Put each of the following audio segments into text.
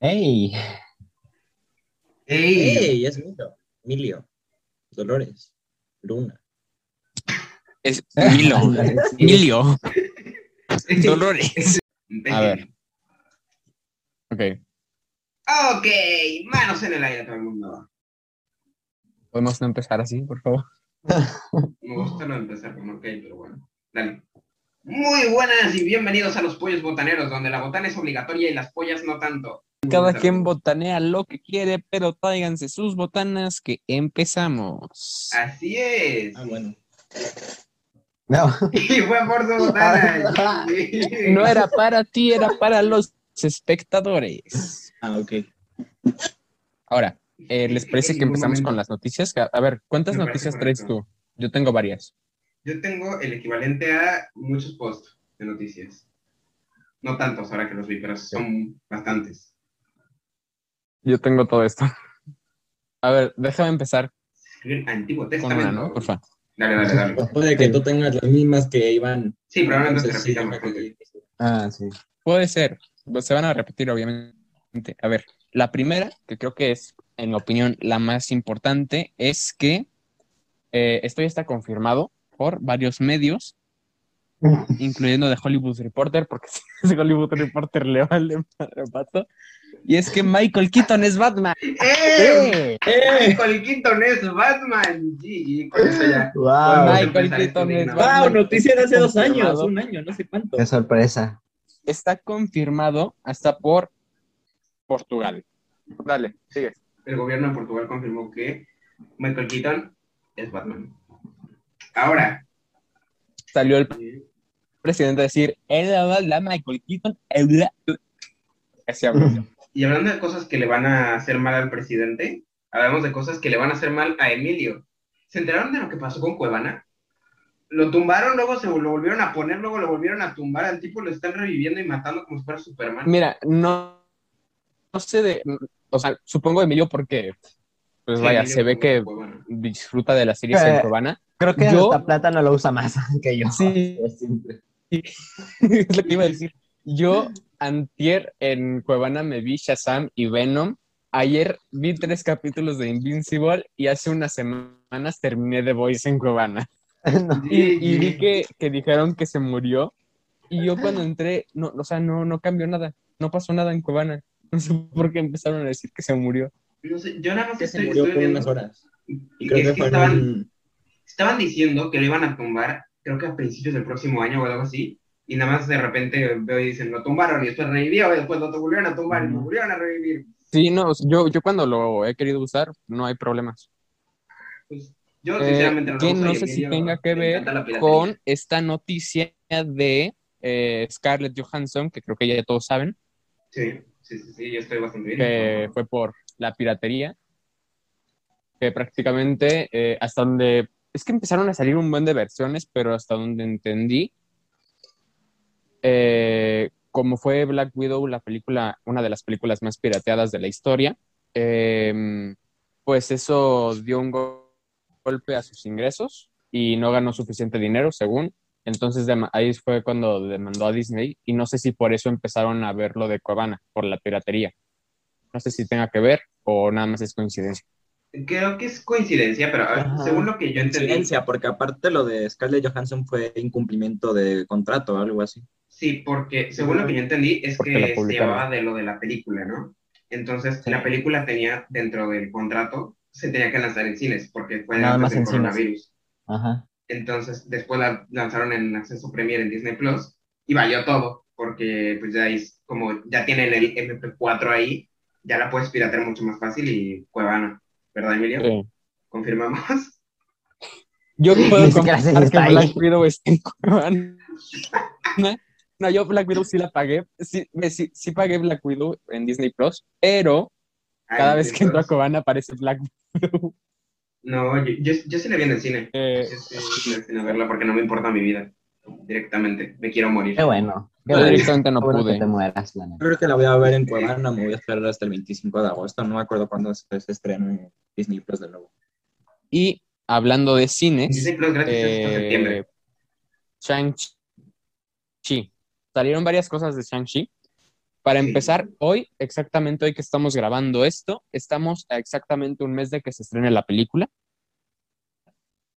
¡Ey! ¡Ey! ¡Ey! Es Milo. Emilio. Dolores. Luna. Es Milo. Emilio. Dolores. A ver. Ok. Ok, manos en el aire todo el mundo. ¿Podemos no empezar así, por favor? Me gusta no empezar con ok, pero bueno. Dale. Muy buenas y bienvenidos a los pollos botaneros, donde la botana es obligatoria y las pollas no tanto. Cada quien botanea lo que quiere, pero tráiganse sus botanas que empezamos. Así es. Ah, bueno. No. Y fue por su botana. No era para ti, era para los espectadores. Ah, ok. Ahora, eh, ¿les parece que empezamos con las noticias? A ver, ¿cuántas Me noticias traes correcto. tú? Yo tengo varias. Yo tengo el equivalente a muchos posts de noticias. No tantos ahora que los vi, pero son bastantes. Yo tengo todo esto. A ver, déjame empezar Antiguo con Testamento. una, ¿no? Porfa. Dale, dale, dale. Puede que tú tengas las mismas que iban. Sí, probablemente se repitan. Ah, sí. Puede ser, pues se van a repetir obviamente. A ver, la primera, que creo que es, en mi opinión, la más importante, es que eh, esto ya está confirmado por varios medios, incluyendo The Hollywood Reporter, porque si es Hollywood Reporter le vale madre pato, y es que Michael Keaton es Batman. ¡Eh! ¡Eh! Michael Keaton es Batman. Con eso ya. ¡Wow! Michael Keaton es. Batman. ¡Wow! Noticia de hace dos años, un año, no sé cuánto. ¡Qué sorpresa! Está confirmado hasta por Portugal. Dale, sigue. El gobierno de Portugal confirmó que Michael Keaton es Batman. Ahora, Salió el presidente a decir, "Es la Michael Keaton, es la-". Así habló. y hablando de cosas que le van a hacer mal al presidente, hablamos de cosas que le van a hacer mal a Emilio. ¿Se enteraron de lo que pasó con Cuevana? Lo tumbaron, luego se lo volvieron a poner, luego lo volvieron a tumbar. Al tipo lo están reviviendo y matando como si fuera Superman. Mira, no, no sé de, o sea, supongo Emilio porque, pues Sí, vaya, se ve que Cuevana. disfruta de las series Eh, en Cuevana. Creo que Yo- hasta plátano lo usa más que yo. Sí. Es simple. es lo que iba a decir. Yo, antier, en Cuevana me vi Shazam y Venom. Ayer vi tres capítulos de Invincible y hace unas semanas terminé The Voice en Cuevana. No. Y, y vi que, que dijeron que se murió. Y yo cuando entré, no, o sea, no, no cambió nada. No pasó nada en Cuevana. No sé por qué empezaron a decir que se murió. No sé, yo nada más Que se estoy, murió estoy por viendo- unas horas. Y creo es que estaban, estaban diciendo que lo iban a tumbar, creo que a principios del próximo año o algo así, y nada más de repente veo y dicen, lo tumbaron y después revivió, y después lo volvieron a tumbar y lo volvieron a revivir. Sí, no, yo, yo cuando lo he querido usar, no hay problemas. Pues, yo Eh, sinceramente no lo que no sé si tenga que ver con esta noticia de eh, Scarlett Johansson, que creo que ya todos saben, Sí, sí, sí, sí, yo estoy bastante bien. que fue por la piratería, que prácticamente eh, hasta donde... Es que empezaron a salir un buen de versiones, pero hasta donde entendí, eh, como fue Black Widow, la película, una de las películas más pirateadas de la historia, eh, pues eso dio un go- golpe a sus ingresos y no ganó suficiente dinero, según. Entonces ahí fue cuando demandó a Disney y no sé si por eso empezaron a ver lo de Cuevana, por la piratería. No sé si tenga que ver o nada más es coincidencia. Creo que es coincidencia, pero Ajá. según lo que yo entendí, Coincidencia, porque aparte lo de Scarlett Johansson fue incumplimiento de contrato o algo así. sí, porque según lo que yo entendí es Porque que se llevaba de lo de la película, ¿no? Entonces, Sí. la película tenía dentro del contrato, se tenía que lanzar en cines, porque fue Nada antes más del en cines. coronavirus. Ajá. Entonces, después la lanzaron en acceso Premier en Disney Plus y valió todo, porque pues ya es como ya tienen el MP4 ahí, ya la puedes piratear mucho más fácil y Cuevana, ¿verdad, Emilio? Sí. ¿Confirmamos? Yo puedo confirmar que está ahí. Black Widow está en Cuevana. No, yo Black Widow sí la pagué. Sí, sí, sí pagué Black Widow en Disney Plus, pero cada Ay, vez que entro a Cuevana aparece Black Widow. No, yo, yo, yo sí la vi en el cine. Eh, Yo sí fui al cine a verla porque no me importa mi vida. Directamente, me quiero morir. Qué bueno. Qué yo bueno. directamente no pude. que te mueras, la neta. Creo que la voy a ver en Cuevana, me voy a esperar hasta el 25 de agosto, no me acuerdo cuándo se, estrena en Disney Plus de nuevo. Y hablando de cines, Disney Plus gratis hasta septiembre. eh, Shang-Chi. Salieron varias cosas de Shang-Chi, Para Sí. empezar, hoy, exactamente hoy que estamos grabando esto, estamos a exactamente un mes de que se estrene la película.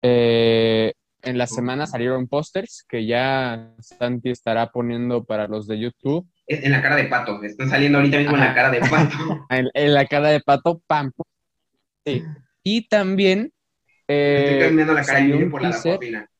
Eh, en la semana salieron pósters que ya Santi estará poniendo para los de YouTube. En la cara de pato. Están saliendo ahorita mismo en la cara de pato. En, en la cara de pato, pam. Sí. Y también eh, Estoy cambiando la cara de salió, un por la teaser, cocina.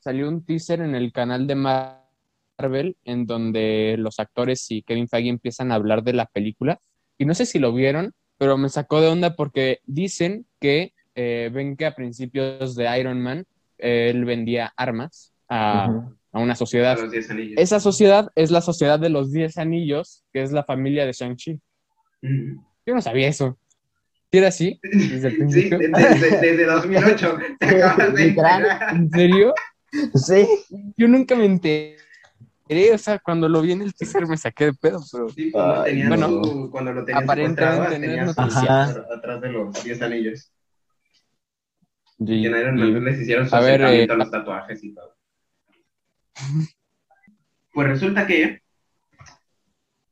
salió un teaser en el canal de Marvel en donde los actores y Kevin Feige empiezan a hablar de la película. Y no sé si lo vieron, pero me sacó de onda porque dicen que eh, ven que a principios de Iron Man eh, él vendía armas a, a una A sociedad. los 10 anillos. Esa sociedad es la sociedad de los Diez Anillos, que es la familia de Shang-Chi. Yo no sabía eso. ¿Sí era así? Desde el Sí, principio. de- de- desde 2008. Te acabas de. ¿En serio? Sí. Yo nunca me enteré. O sea, cuando lo vi en el teaser me saqué de pedo, pero Sí, cuando, tenían bueno, su- cuando lo tenían aparentemente secuestrado, no es tenían su noticia. Ajá. atrás de los 10 anillos. Y- Y en Iron y- Man les hicieron su a ver, eh, a los tatuajes y todo. Pues resulta que,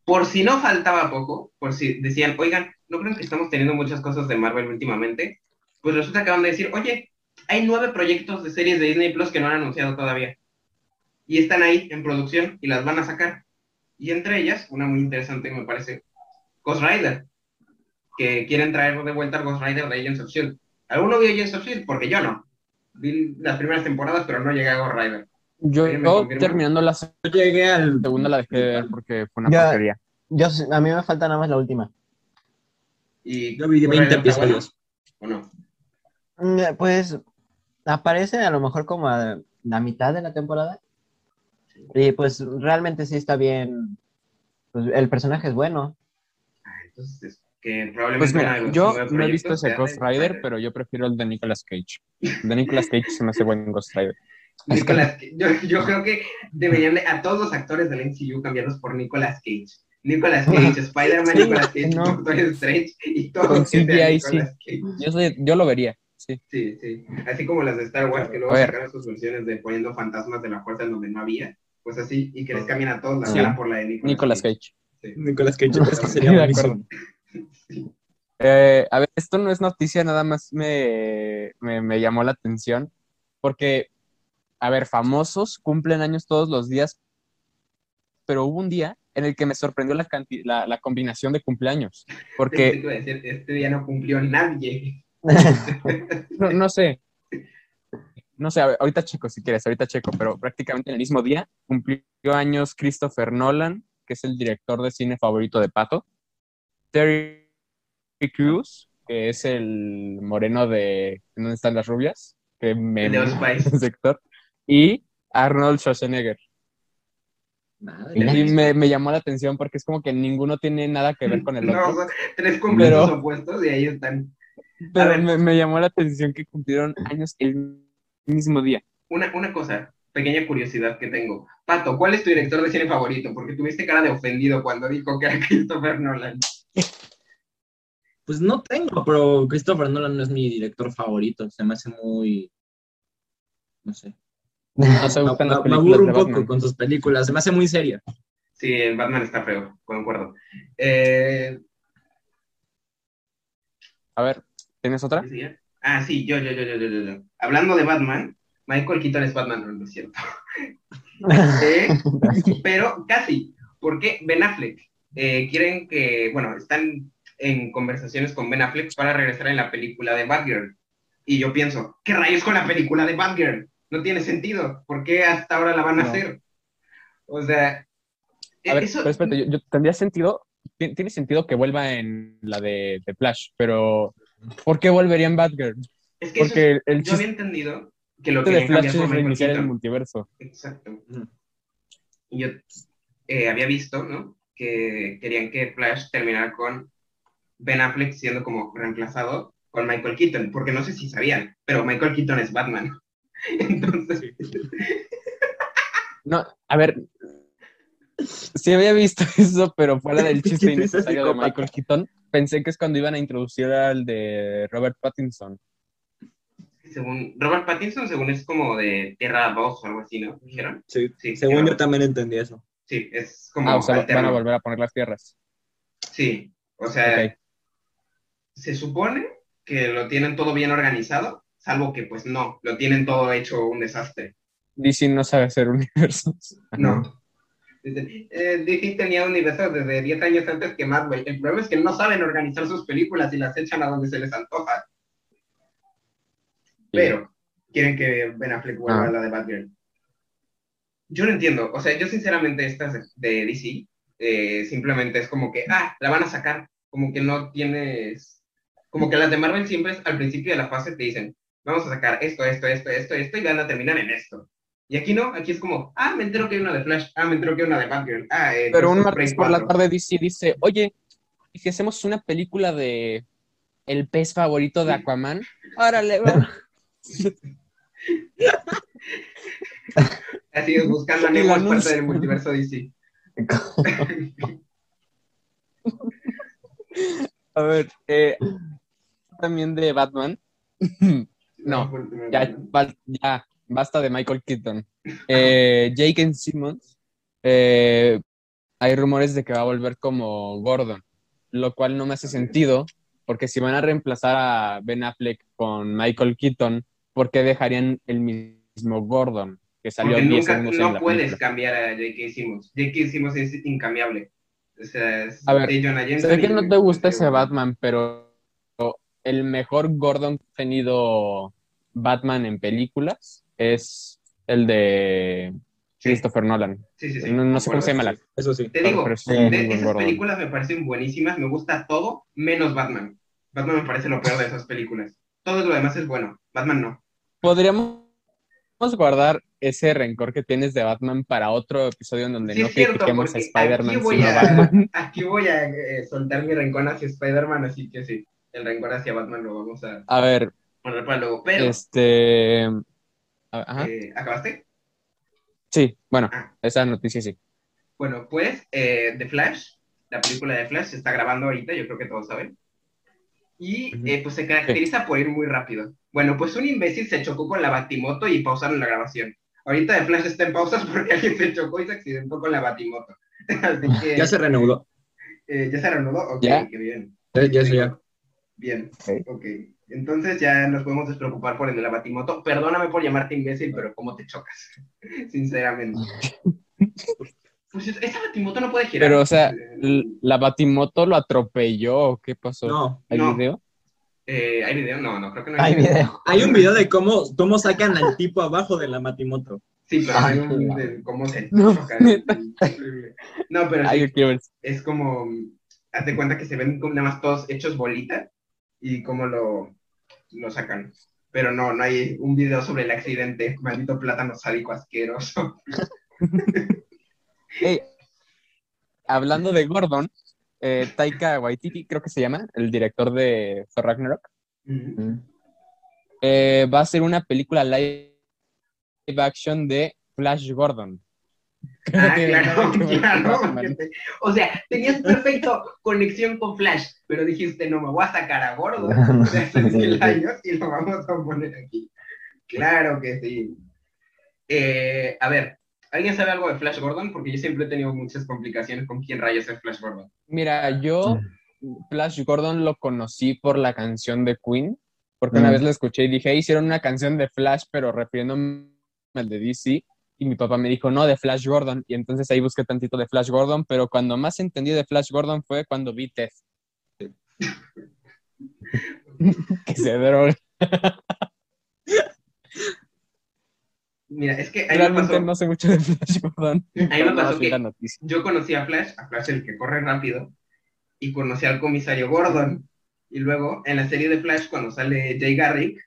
por si no faltaba poco, por si decían, oigan, ¿no creen que estamos teniendo muchas cosas de Marvel últimamente? Pues resulta que van a decir, oye, hay nueve proyectos de series de Disney Plus que no han anunciado todavía. Y están ahí en producción y las van a sacar. Y entre ellas, una muy interesante me parece, Ghost Rider, que quieren traer de vuelta al Ghost Rider de Agents of S.H.I.E.L.D. ¿Alguno vio Agents of S.H.I.E.L.D.? Porque yo no. Vi las primeras temporadas, pero no llegué a Ghost Rider. Yo, ¿Alguien me yo terminando la Yo llegué al... segunda la dejé de ver porque fue una Ya. porquería. Yo, a mí me falta nada más la última. Y Yo vi Ghost 20 Rider está bueno, episodios. ¿O no? Mm, Pues aparece a lo mejor como a la mitad de la temporada. Y pues realmente sí está bien. Pues el personaje es bueno. Ah, Entonces, es que probablemente Pues mira, yo no he visto ese Ghost de Rider, pero yo prefiero el de Nicolas Cage. El de Nicolas Cage se me hace buen Ghost Rider. Nicolas Cage. yo, yo creo que deberían de- a todos los actores del MCU cambiarlos por Nicolas Cage. Nicolas Cage, Spider-Man, Sí, Nicolas Cage, no. Doctor Strange y todo Con CGI, sí. Nicolas Cage. Yo, soy- yo lo vería, sí. Sí, sí. Así como las de Star Wars, que luego A sacaron sus versiones de poniendo fantasmas de la fuerza en donde no había. Pues así, y que les cambian a todos la Sí. cara por la de Nicolas, Nicolas Cage. Sí. Nicolas Cage, es que sería De buenísimo. Eh, a ver, esto no es noticia, nada más me, me, me llamó la atención. Porque, a ver, famosos cumplen años todos los días, pero hubo un día en el que me sorprendió la, canti- la, la combinación de cumpleaños. Porque, decir, este día no cumplió nadie. no, no sé, no sé, ver, ahorita checo si quieres, ahorita checo, pero prácticamente en el mismo día cumplió años Christopher Nolan, que es el director de cine favorito de Pato, Terry Crews, que es el moreno de ¿En ¿Dónde están las rubias? Que me El de sector, y Arnold Schwarzenegger. Y me, me llamó la atención porque es como que ninguno tiene nada que ver con el No, otro. son tres completos Pero- opuestos y ahí están. Pero me, me llamó la atención que cumplieron años el mismo día. Una, una cosa, pequeña curiosidad que tengo. Pato, ¿cuál es tu director de cine favorito? Porque tuviste cara de ofendido cuando dijo que era Christopher Nolan. Pues no tengo, pero Christopher Nolan no es mi director favorito. Se me hace muy. No sé. No se Me, gustan las me aburro un poco Batman. con sus películas. Se me hace muy seria. Sí, el Batman está feo, concuerdo. Eh, A ver, ¿tienes otra? ah, sí, yo, yo, yo, yo, yo, yo, yo. Hablando de Batman, Michael Keaton es Batman, no, no es cierto. Eh, pero casi, porque Ben Affleck eh, quieren que, bueno, están en conversaciones con Ben Affleck para regresar en la película de Batgirl. Y yo pienso, ¿qué rayos con la película de Batgirl? No tiene sentido. ¿Por qué hasta ahora la van a No. hacer? O sea, A ver, eso- espérate, yo, yo- tendría sentido, ti- tiene sentido que vuelva en la de, de Flash, pero ¿por qué volvería en Batgirl? es que eso Porque es- el yo había entendido que lo de querían Flash cambiar es reiniciar el multiverso. Exacto. Y yo eh, había visto, ¿no? Que querían que Flash terminara con Ben Affleck siendo como reemplazado con Michael Keaton, porque no sé si sabían, pero Michael Keaton es Batman. Entonces, No, a ver, sí había visto eso, pero fuera del chiste ¿Quién es ese innecesario de? Michael Keaton, pensé que es cuando iban a introducir al de Robert Pattinson. según Robert Pattinson, según es como de Tierra 2 o algo así, ¿no? ¿Dijeron? Sí. Sí, Según yo también entendí eso. Sí, es como Ah, o sea, van a volver a poner las tierras. Sí, o sea, se supone que lo tienen todo bien organizado, salvo que pues no, lo tienen todo hecho un desastre. DC no sabe hacer universos. No. Dicen, eh, DC tenía universos desde 10 años antes que Marvel. El problema es que no saben organizar sus películas y las echan a donde se les antoja. Pero quieren que Ben Affleck vuelva Ah. a la de Batgirl. Yo no entiendo. O sea, yo sinceramente estas de- de DC eh, simplemente es como que, ah, la van a sacar. Como que no tienes... Como que las de Marvel siempre es, al principio de la fase te dicen, vamos a sacar esto, esto, esto, esto, esto y van a terminar en esto. Y aquí no, aquí es como, ah, me entero que hay una de Flash, ah, me entero que hay una de Batgirl, ah, eh, Pero un martes por la 4. tarde DC dice, oye, ¿y si hacemos una película de el pez favorito de Aquaman? Órale, va. Así buscando a Nemo es parte del multiverso DC. A ver, eh, también de Batman. No, ya, basta de Michael Keaton. Eh, Jake Simmons, eh, hay rumores de que va a volver como Gordon, lo cual no me hace sentido, porque si van a reemplazar a Ben Affleck con Michael Keaton, ¿por qué dejarían el mismo Gordon que salió Porque 10 nunca, segundos en no la puedes película? cambiar a J.K. Simmons. J.K. Simmons es incambiable. O sea, es A ver, Sé que no te gusta ese Batman, pero el mejor Gordon que ha tenido Batman en películas es el de Sí, Christopher Nolan. sí, sí, sí, No, no sé cómo se llama la. Eso sí. Te digo, de buen esas Gordon. películas me parecen buenísimas, me gusta todo, menos Batman. Batman me parece lo peor de esas películas. Todo lo demás es bueno, Batman no. Podríamos guardar ese rencor que tienes de Batman para otro episodio en donde Sí, no critiquemos a Spider-Man, aquí voy sino a a, Batman. aquí voy a eh, soltar mi rencor hacia Spider-Man, así que sí, el rencor hacia Batman lo vamos a A ver, poner para luego. Pero, este. a- Ajá. eh, ¿acabaste? Sí, bueno, Ah. esa noticia sí. Bueno, pues eh, The Flash, la película de Flash se está grabando ahorita, yo creo que todos saben. Y eh, pues se caracteriza por ir muy rápido. Bueno, pues un imbécil se chocó con la Batimoto y pausaron la grabación. Ahorita The Flash está en pausas porque alguien se chocó y se accidentó con la Batimoto. Así que Ya se reanudó. eh, ¿ya se reanudó. Ok, ¿Ya? qué bien. Ya, ya eso ya. Bien, Ok. ok. Entonces ya nos podemos despreocupar por el de la Batimoto. Perdóname por llamarte imbécil, pero ¿cómo te chocas? Sinceramente. Pues esa Batimoto no puede girar. Pero, o sea, Eh, ¿la Batimoto lo atropelló o qué pasó? No. ¿Hay No. video? eh, ¿Hay video? No, no, creo que no Hay video. Hay un video de cómo, cómo sacan al tipo abajo de la Matimoto. Sí, pero Ay, hay un de cómo se No, choca. No, pero Ay, sí, es como, haz de cuenta que se ven como nada más todos hechos bolita y cómo lo, lo sacan. Pero no, no hay un video sobre el accidente. Maldito plátano sádico asqueroso. Ey, hablando de Gordon, eh, Taika Waititi, creo que se llama, el director de Thor Ragnarok, eh, va a hacer una película live action de Flash Gordon. Ah, claro, claro. O sea, tenías perfecto conexión con Flash, pero dijiste, no, me voy a sacar a Gordo de hace mil años y lo vamos a poner aquí. Claro que sí. Eh, a ver, ¿alguien sabe algo de Flash Gordon? Porque yo siempre he tenido muchas complicaciones con quién rayos es Flash Gordon. Mira, yo Flash Gordon lo conocí por la canción de Queen, porque una Mm. vez la escuché y dije, "Hey, hicieron una canción de Flash, pero refiriéndome al de DC. Y mi papá me dijo, no, de Flash Gordon. Y entonces ahí busqué tantito de Flash Gordon, pero cuando más entendí de Flash Gordon fue cuando vi Tess. que se droga. Mira, es que a mí me Realmente pasó, no sé mucho de Flash Gordon. a mí me pero pasó que yo conocí a Flash, a Flash el que corre rápido, y conocí al comisario Gordon. Y luego, en la serie de Flash, cuando sale Jay Garrick,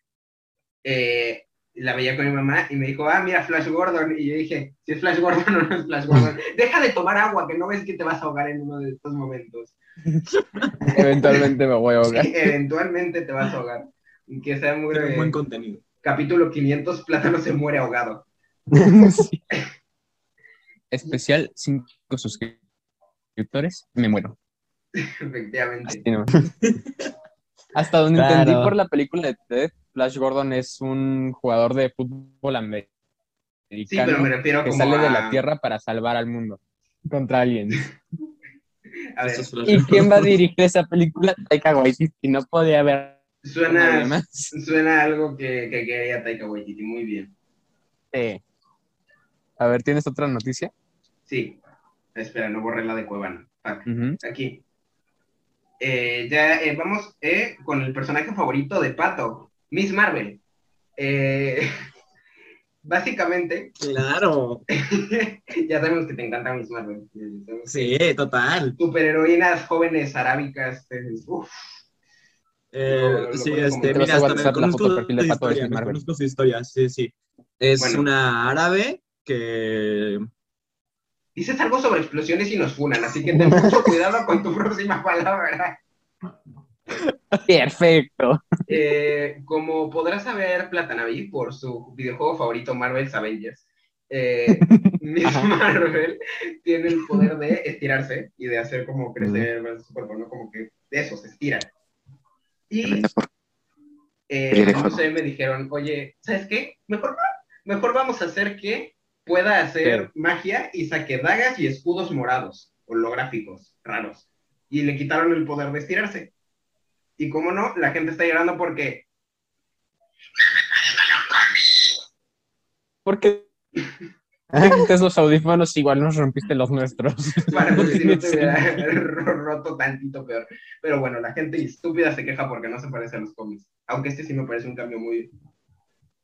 eh, la veía con mi mamá y me dijo, ah, mira, Flash Gordon. Y yo dije, si es Flash Gordon o no es Flash Gordon. Deja de tomar agua, que no ves que te vas a ahogar en uno de estos momentos. Eventualmente me voy a ahogar. Eventualmente te vas a ahogar. Que sea muy... Tiene un buen contenido. Capítulo 500, Plátano se muere ahogado. Sí. Especial 5 suscriptores, me muero. Efectivamente. No. Hasta donde Claro. entendí por la película de Ted, Flash Gordon es un jugador de fútbol americano Sí, pero me refiero que como sale de la Tierra para salvar al mundo. contra alguien. A ver, Eso es lo ¿Y quién va a dirigir esa película? Taika Waititi. No podía haber suena, suena algo que, que quería Taika Waititi. Muy bien. Sí. A ver, ¿tienes otra noticia? Sí. Espera, no borré la de Cuevana. Ujú. Aquí. Eh, ya eh, vamos eh, con el personaje favorito de Pato, Miss Marvel. Eh, básicamente, Claro. ya sabemos que te encanta Miss Marvel. Eh, Sí, total. Superheroínas jóvenes arábicas. eh, uf. Eh, Lo- sí, este, mira, a hasta me la conozco su Pato de historia, me Marvel. conozco su historia, sí, sí. Es Bueno. una árabe que... Dices algo sobre explosiones y nos funan, así que ten mucho cuidado con tu próxima palabra. Perfecto. Eh, como podrás saber, Platanavi, por su videojuego favorito Marvel's Avengers, eh, Miss. Marvel tiene el poder de estirarse y de hacer como crecer su cuerpo, ¿no? Como que de eso, se estira. Y, eh, no sé, me dijeron, oye, ¿sabes qué? Mejor, mejor vamos a hacer que pueda hacer magia y saque dagas y escudos morados, holográficos, raros. Y le quitaron el poder de estirarse. Y como no, la gente está llorando porque Porque antes los audífonos igual nos rompiste los nuestros. para No que si no te hubiera roto tantito peor. Pero bueno, la gente estúpida se queja porque no se parece a los cómics. Aunque este sí me parece un cambio muy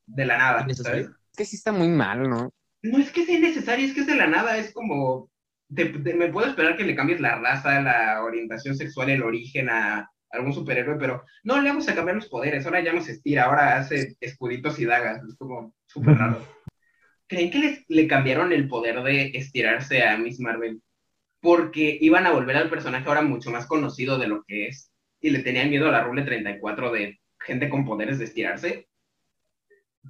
de la nada. ¿sabes? Es que sí está muy mal, ¿no? No es que sea innecesario, es que es de la nada, es como... te- te- me puedo esperar que le cambies la raza, la orientación sexual, el origen a algún superhéroe, pero no le vamos a cambiar los poderes, ahora ya no se estira, ahora hace escuditos y dagas, es como súper raro. ¿Creen que les- le cambiaron el poder de estirarse a Miss Marvel? Porque iban a volver al personaje ahora mucho más conocido de lo que es, y le tenían miedo a la Rule 34 de gente con poderes de estirarse.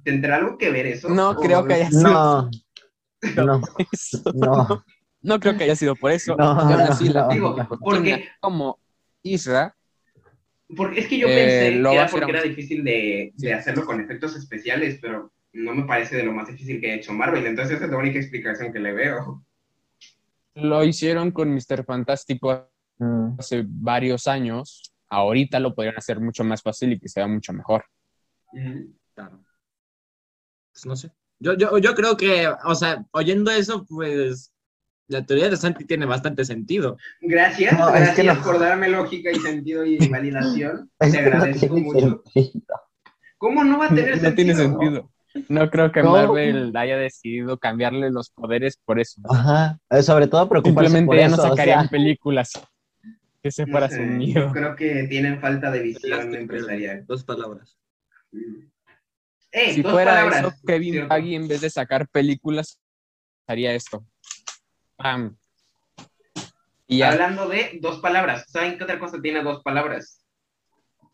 ¿Tendrá algo que ver eso? No ¿O creo que haya sido No, no, eso. no. No creo que haya sido por eso. Así, la no, Digo, no. porque como Isra, Porque es que yo Eh, pensé que era porque era difícil de, de hacerlo con efectos especiales, pero no me parece de lo más difícil que ha hecho Marvel. Entonces esa es la única explicación que le veo. lo hicieron con Mr. Fantástico Mm. hace varios años. Ahorita lo podrían hacer mucho más fácil y que sea mucho mejor. Claro. Pues no sé. Yo, yo, yo creo que, o sea, oyendo eso, pues la teoría de Santi tiene bastante sentido. Gracias, No, es gracias que no. por darme lógica y sentido y validación. Te no agradezco mucho. sentido. ¿Cómo no va a tener No sentido? tiene sentido. No creo que No. Marvel haya decidido cambiarle los poderes por eso. Ajá. Eh, Sobre todo preocuparse Simplemente por ya no o sacarían sea, películas que se No fuera sé, su yo miedo. creo que tienen falta de visión empresarial. Dos palabras. Si dos fuera palabras, eso, Kevin ¿cierto? Feige en vez de sacar películas haría esto. Pam. Y. Hablando de dos palabras, ¿saben qué otra cosa tiene dos palabras?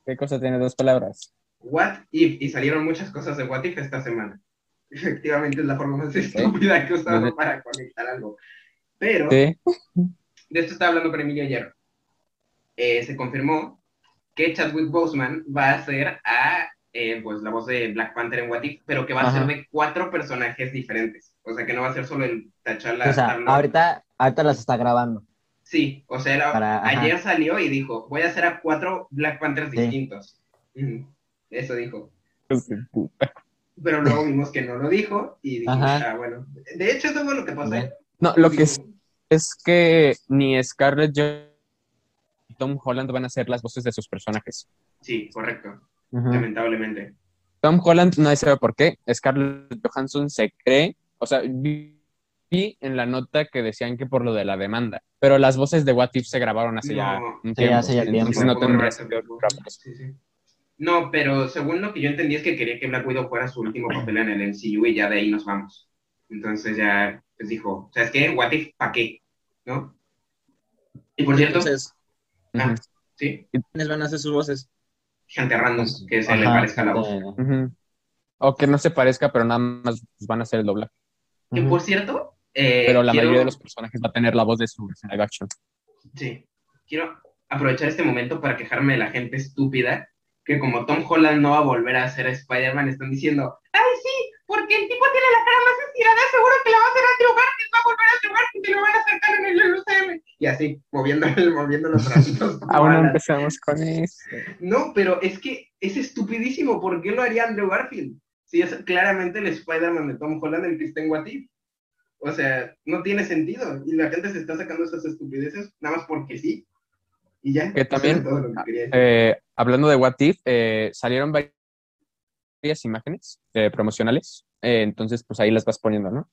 ¿Qué cosa tiene dos palabras? What if, y salieron muchas cosas de What if esta semana. Efectivamente es la forma más estúpida que he usado para conectar algo. Pero, Sí. de esto estaba hablando con Emilio ayer. Eh, se confirmó que Chadwick Boseman va a ser a, eh, pues, la voz de Black Panther en What if, pero que va a Ajá. ser de cuatro personajes diferentes. O sea, que no va a ser solo el T'Challa. o sea, ahorita, ahorita las está grabando. Sí, o sea, era- Para- ayer salió y dijo, voy a hacer a cuatro Black Panthers Sí. distintos. Ujú, Eso dijo. Puta. Pero luego vimos que no lo dijo y dijimos, Ajá. ah, bueno. De hecho, eso fue lo que pasó. No, lo que es, es que ni Scarlett Johansson ni Tom Holland van a ser las voces de sus personajes. Sí, correcto, lamentablemente. Tom Holland no sabe por qué. Scarlett Johansson se cree, o sea, vi, vi en la nota que decían que por lo de la demanda, pero las voces de What If se grabaron hace ya un tiempo. hace ya entonces tiempo. no tendría sentido sí, sí. No, pero según lo que yo entendí es que quería que Black Widow fuera su último papel en el MCU y ya de ahí nos vamos. Entonces ya pues dijo, ¿sabes qué? What if, ¿para qué? ¿No? Y por cierto, Entonces, ah, sí, ¿quiénes van a hacer sus voces? gente random que se le parezca la voz. O que no se parezca, pero nada más van a hacer el doblaje. Que por cierto, eh, Pero la quiero- mayoría de los personajes va a tener la voz de su live action. Sí, quiero aprovechar este momento para quejarme de la gente estúpida que como Tom Holland no va a volver a ser Spider-Man, están diciendo, ay sí, porque el tipo tiene la cara más estirada, seguro que la va a hacer Andrew Garfield, va a volver a Andrew Garfield y lo van a sacar en el UCM. Y así, moviendo, moviendo los bracitos. Aún no empezamos con eso. No, pero es que es estupidísimo. ¿Por qué lo haría Andrew Garfield? Si es claramente el Spider-Man de Tom Holland el que está en If. O sea, no tiene sentido. Y la gente se está sacando esas estupideces nada más porque sí. Y ya. Que también, todo lo que. Eh, hablando de What If, eh, salieron varias imágenes eh, promocionales. entonces, pues ahí las vas poniendo, ¿no?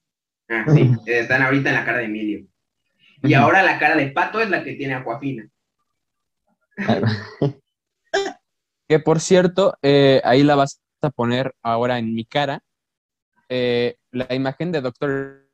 Ah, sí, están ahorita en la cara de Emilio. Y ahora la cara de Pato es la que tiene Aquafina. Que por cierto, ahí la vas a poner ahora en mi cara. la imagen de Doctor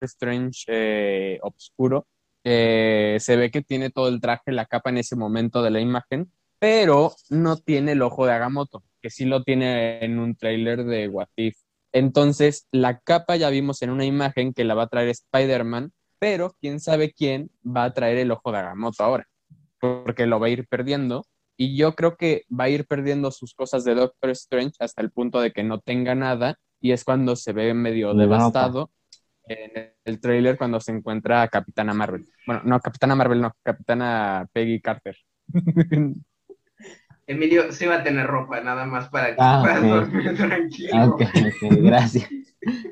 Strange Obscuro. Eh, se ve que tiene todo el traje, la capa en ese momento de la imagen, pero no tiene el ojo de Agamotto, que sí lo tiene en un tráiler de What If. Entonces, la capa ya vimos en una imagen que la va a traer Spider-Man, pero quién sabe quién va a traer el ojo de Agamotto ahora, porque lo va a ir perdiendo. Y yo creo que va a ir perdiendo sus cosas de Doctor Strange hasta el punto de que no tenga nada, y es cuando se ve medio devastado en el tráiler cuando se encuentra a Capitana Marvel. Bueno, no, Capitana Marvel no, Capitana Peggy Carter. Emilio sí va a tener ropa, nada más para que Ah, puedas dormir tranquilo. Ah, ok, ok, gracias.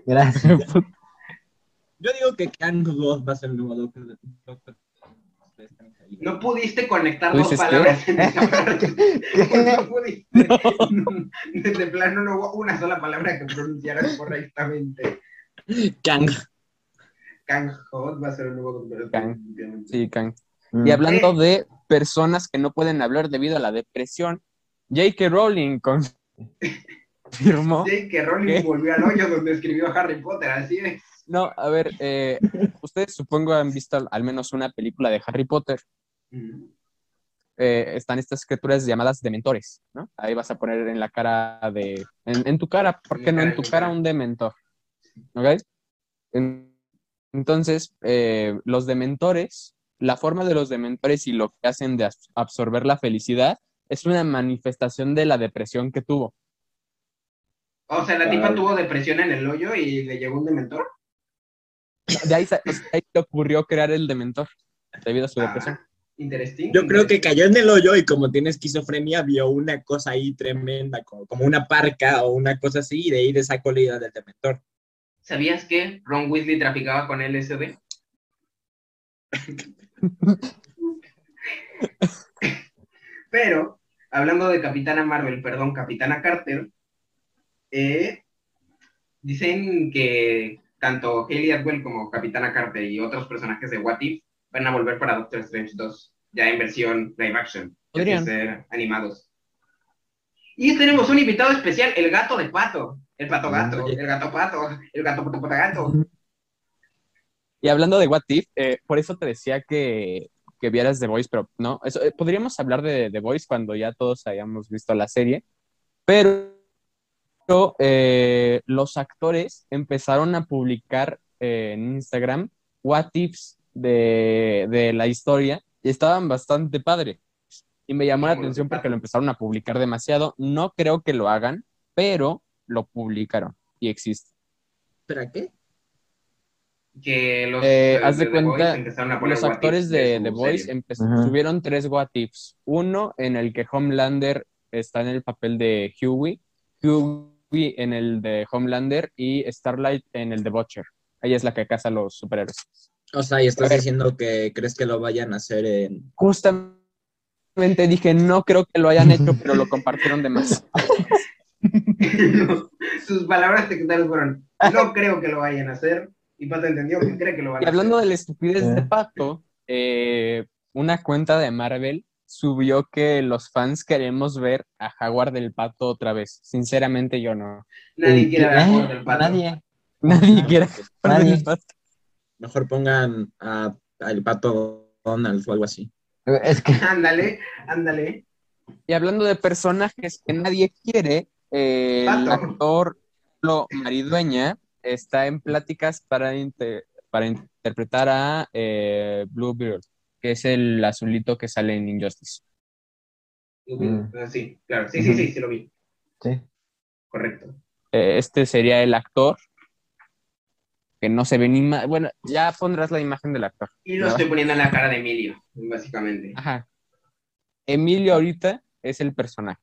Gracias. Yo digo que Kang God va a ser el nuevo Doctor. Ahí. No pudiste conectar ¿Tú dos palabras en esa. ¿Qué? No pudiste. De plano no hubo una sola palabra que pronunciaras correctamente. Kang. Kang Hot va a ser el nuevo doctor. Kang. Sí, Kang. Mm. Y hablando de personas que no pueden hablar debido a la depresión, J.K. Rowling confirmó. Sí, que Rowling ¿Qué? volvió al hoyo donde escribió Harry Potter, así es. No, a ver, eh, ustedes supongo han visto al- menos una película de Harry Potter. Mm. eh, están estas criaturas llamadas dementores, ¿no? Ahí vas a poner en la cara de, en, en tu cara, ¿por qué no en tu cara. un dementor? ¿Ok? En- entonces, eh, los dementores, la forma de los dementores y lo que hacen de abs- absorber la felicidad es una manifestación de la depresión que tuvo. O sea, la tipa tuvo depresión en el hoyo y le llegó un dementor. De ahí, o sea, ahí le ocurrió crear el dementor debido a su depresión. Ah, interesante. Yo creo que cayó en el hoyo y como tiene esquizofrenia, vio una cosa ahí tremenda, como, como una parca o una cosa así, y de ahí le sacó la idea del dementor. ¿Sabías que Ron Weasley traficaba con LSD? Pero, hablando de Capitana Marvel, perdón, Capitana Carter, eh, dicen que tanto Hayley Atwell como Capitana Carter y otros personajes de What If van a volver para Doctor Strange 2, ya en versión live action, decir, animados. Y tenemos un invitado especial, el gato de pato, el pato gato, el gato pato, el gato pato pato gato. Y hablando de What If, eh, por eso te decía que, que vieras The Voice, pero no, eso, eh, podríamos hablar de The Voice cuando ya todos hayamos visto la serie, pero eh, los actores empezaron a publicar en Instagram What Ifs de, de la historia y estaban bastante padres. Y me llamó la atención porque lo empezaron a publicar demasiado. No creo que lo hagan, pero lo publicaron y existe. ¿Espera qué? Que los, Eh, eh, haz de The Voice cuenta, Los actores de The Voice tuvieron tres what ifs. Uno en el que Homelander está en el papel de Huey, Huey en el de Homelander y Starlight en el de Butcher. Ella es la que caza a los superhéroes. O sea, y estás diciendo que crees que lo vayan a hacer en... Justamente dije, no creo que lo hayan hecho, pero lo compartieron de más. Sus palabras secundarias fueron, no creo que lo vayan a hacer. Y Pato entendió que cree que lo van Y a hablando de hacer. la estupidez de Eh. Pato, eh, una cuenta de Marvel subió que los fans queremos ver a Jaguar del Pato otra vez. Sinceramente yo no. Nadie ¿Y quiere ver a ¿Eh? Jaguar del Pato. Nadie. Nadie quiere Jaguar Nadie. del Pato. Mejor pongan a- al pato Donald o algo así. Es que Ándale, ándale. Y hablando de personajes que nadie quiere, eh, el Pato. actor Lo Maridueña está en pláticas para, inter- para interpretar a eh, Bluebeard, que es el azulito que sale en Injustice. Mm. Ah, Sí, claro, sí, sí, sí, sí lo vi. sí. Correcto. Eh, este sería el actor, que no se ve ni ma- Bueno, ya pondrás la imagen del actor. Y lo estoy poniendo en la cara de Emilio, básicamente. Ajá. Emilio ahorita es el personaje.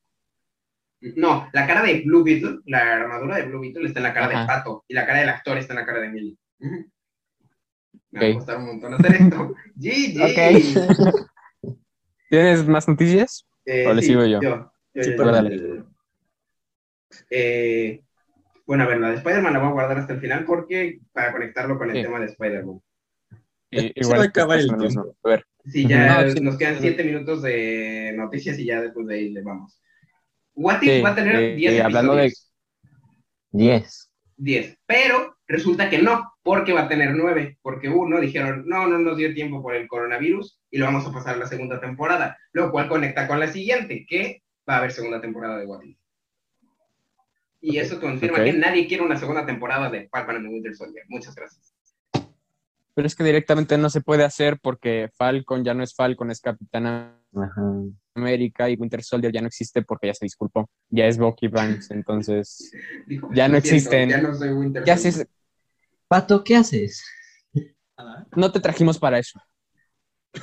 No, la cara de Blue Beetle, la armadura de Blue Beetle está en la cara de Ajá. Pato y la cara del actor está en la cara de. Ujú. Me va a costar un montón hacer esto. GG. Ok. ¿Tienes más noticias? Eh, ¿O le sí, sigo yo? Yo, yo, Sí, yo, pero yo. dale. Eh, bueno, a ver, la de Spider-Man la voy a guardar hasta el final porque para conectarlo con el Sí. tema de Spider-Man. I- Se va a acabar el tiempo. A ver, Sí, ya No, sí. nos quedan siete minutos de noticias y ya después de ahí le vamos. What If Sí, va a tener eh, 10 eh, hablando de- episodios. 10. 10, pero resulta que no, porque va a tener 9, porque uno dijeron, no, no nos dio tiempo por el coronavirus y lo vamos a pasar a la segunda temporada, lo cual conecta con la siguiente, que va a haber segunda temporada de What If. Y eso confirma que nadie quiere una segunda temporada de Falcon and the Winter Soldier. Muchas gracias. pero es que directamente no se puede hacer porque Falcon ya no es Falcon, es Capitán Ajá. América y Winter Soldier ya no existe porque ya se disculpó. Ya es Bucky Banks, entonces Dijo, Ya no "Lo siento, existen. Ya no soy Winter ya Soldier". se, Pato, ¿qué haces? no te trajimos para eso.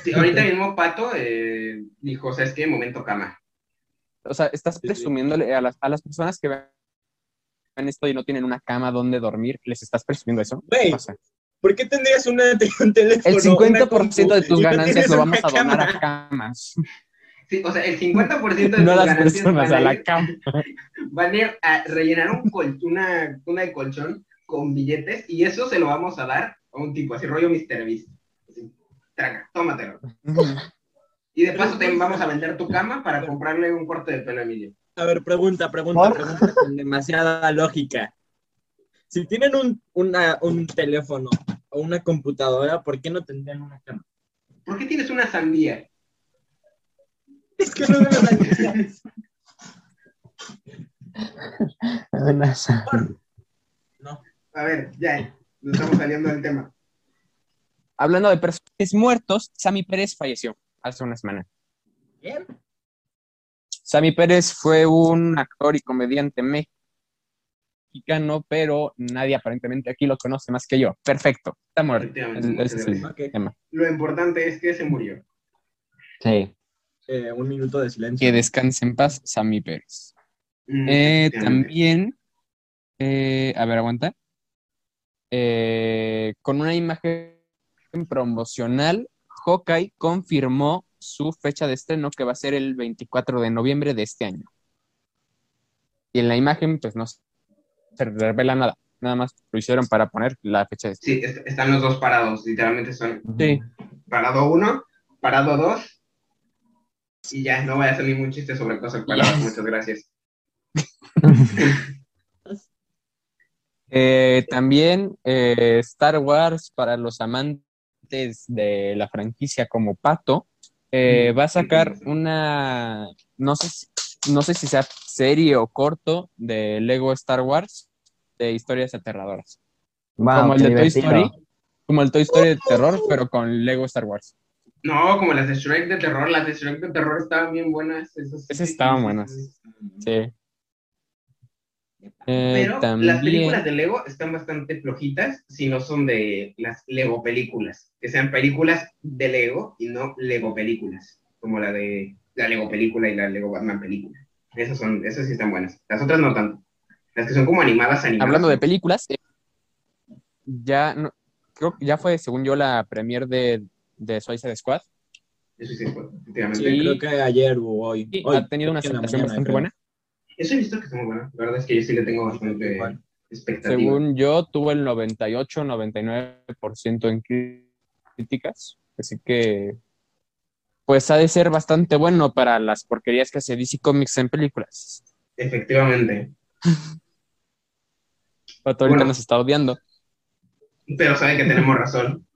Sí, ahorita mismo Pato eh, dijo, ¿sabes qué? Momento cama. O sea, estás Sí, sí. presumiéndole a las, a las personas que ven esto y no tienen una cama donde dormir, ¿les estás presumiendo eso? O sea, ¿por qué tendrías una, un teléfono? el 50% de tus no ganancias lo vamos a donar a camas, Sí, o sea, el 50% de no las personas, van a la ir- cama. van a ir a rellenar un col- una cuna de colchón con billetes y eso se lo vamos a dar a un tipo así, rollo Mr. Beast. Así, traga, tómatelo. Y de paso te vamos a vender tu cama para comprarle un corte de pelo a Emilio. A ver, pregunta, pregunta, ¿Por? pregunta con demasiada lógica. Si tienen un, una- un teléfono o una computadora, ¿por qué no tendrían una cámara? ¿Por qué tienes una sandía? Es que no me lo decías. Una sa- No. A ver, ya, nos estamos saliendo del tema. Hablando de personajes muertos, Sammy Pérez falleció hace una semana. ¿Bien? Sammy Pérez fue un actor y comediante mexicano, pero nadie aparentemente aquí lo conoce más que yo. Perfecto, está muerto. El tema. Lo importante es que se murió. Sí. Eh, un minuto de silencio. Que descanse en paz, Sammy Pérez. Mm, Eh, también, eh, a ver, aguanta. Eh, con una imagen promocional, Hawkeye confirmó su fecha de estreno que va a ser el 24 de noviembre de este año. Y en la imagen, pues no se revela nada. Nada más lo hicieron para poner la fecha de estreno. Sí, est- están los dos parados, literalmente son Sí. parado uno, parado dos, y ya, no voy a hacer ningún chiste sobre cosas Yes. muchas gracias. Eh, también eh, Star Wars para los amantes de la franquicia como Pato eh, va a sacar una no sé si, no sé si sea serie o corto de Lego Star Wars de historias aterradoras Wow, como el de Toy. Story como el Toy Story de terror pero con Lego Star Wars No, como las de Shrek de terror, las de Shrek de terror estaban bien buenas. Esas, Esas estaban buenas. sí Eh, Pero las películas de Lego están bastante flojitas si no son de las Lego películas. Que sean películas de Lego y no Lego películas. Como la de la Lego película y la Lego Batman película. Esas son, esas sí están buenas. Las otras no tanto. Las que son como animadas, animadas. Hablando de películas, eh, ya no, creo que ya fue, según yo, la premier de, de Suicide Squad. Eso sí, efectivamente. Sí, Sí. creo que ayer o hoy. Ha tenido una aceptación mañana, bastante creo. buena. Eso he visto que está muy buena. La verdad es que yo sí le tengo bastante Igual. expectativa. Según yo, tuvo el 98-99% en críticas. Así que, pues ha de ser bastante bueno para las porquerías que hace DC Comics en películas. Efectivamente. Pato ahorita Bueno. nos está odiando. Pero sabe que tenemos razón.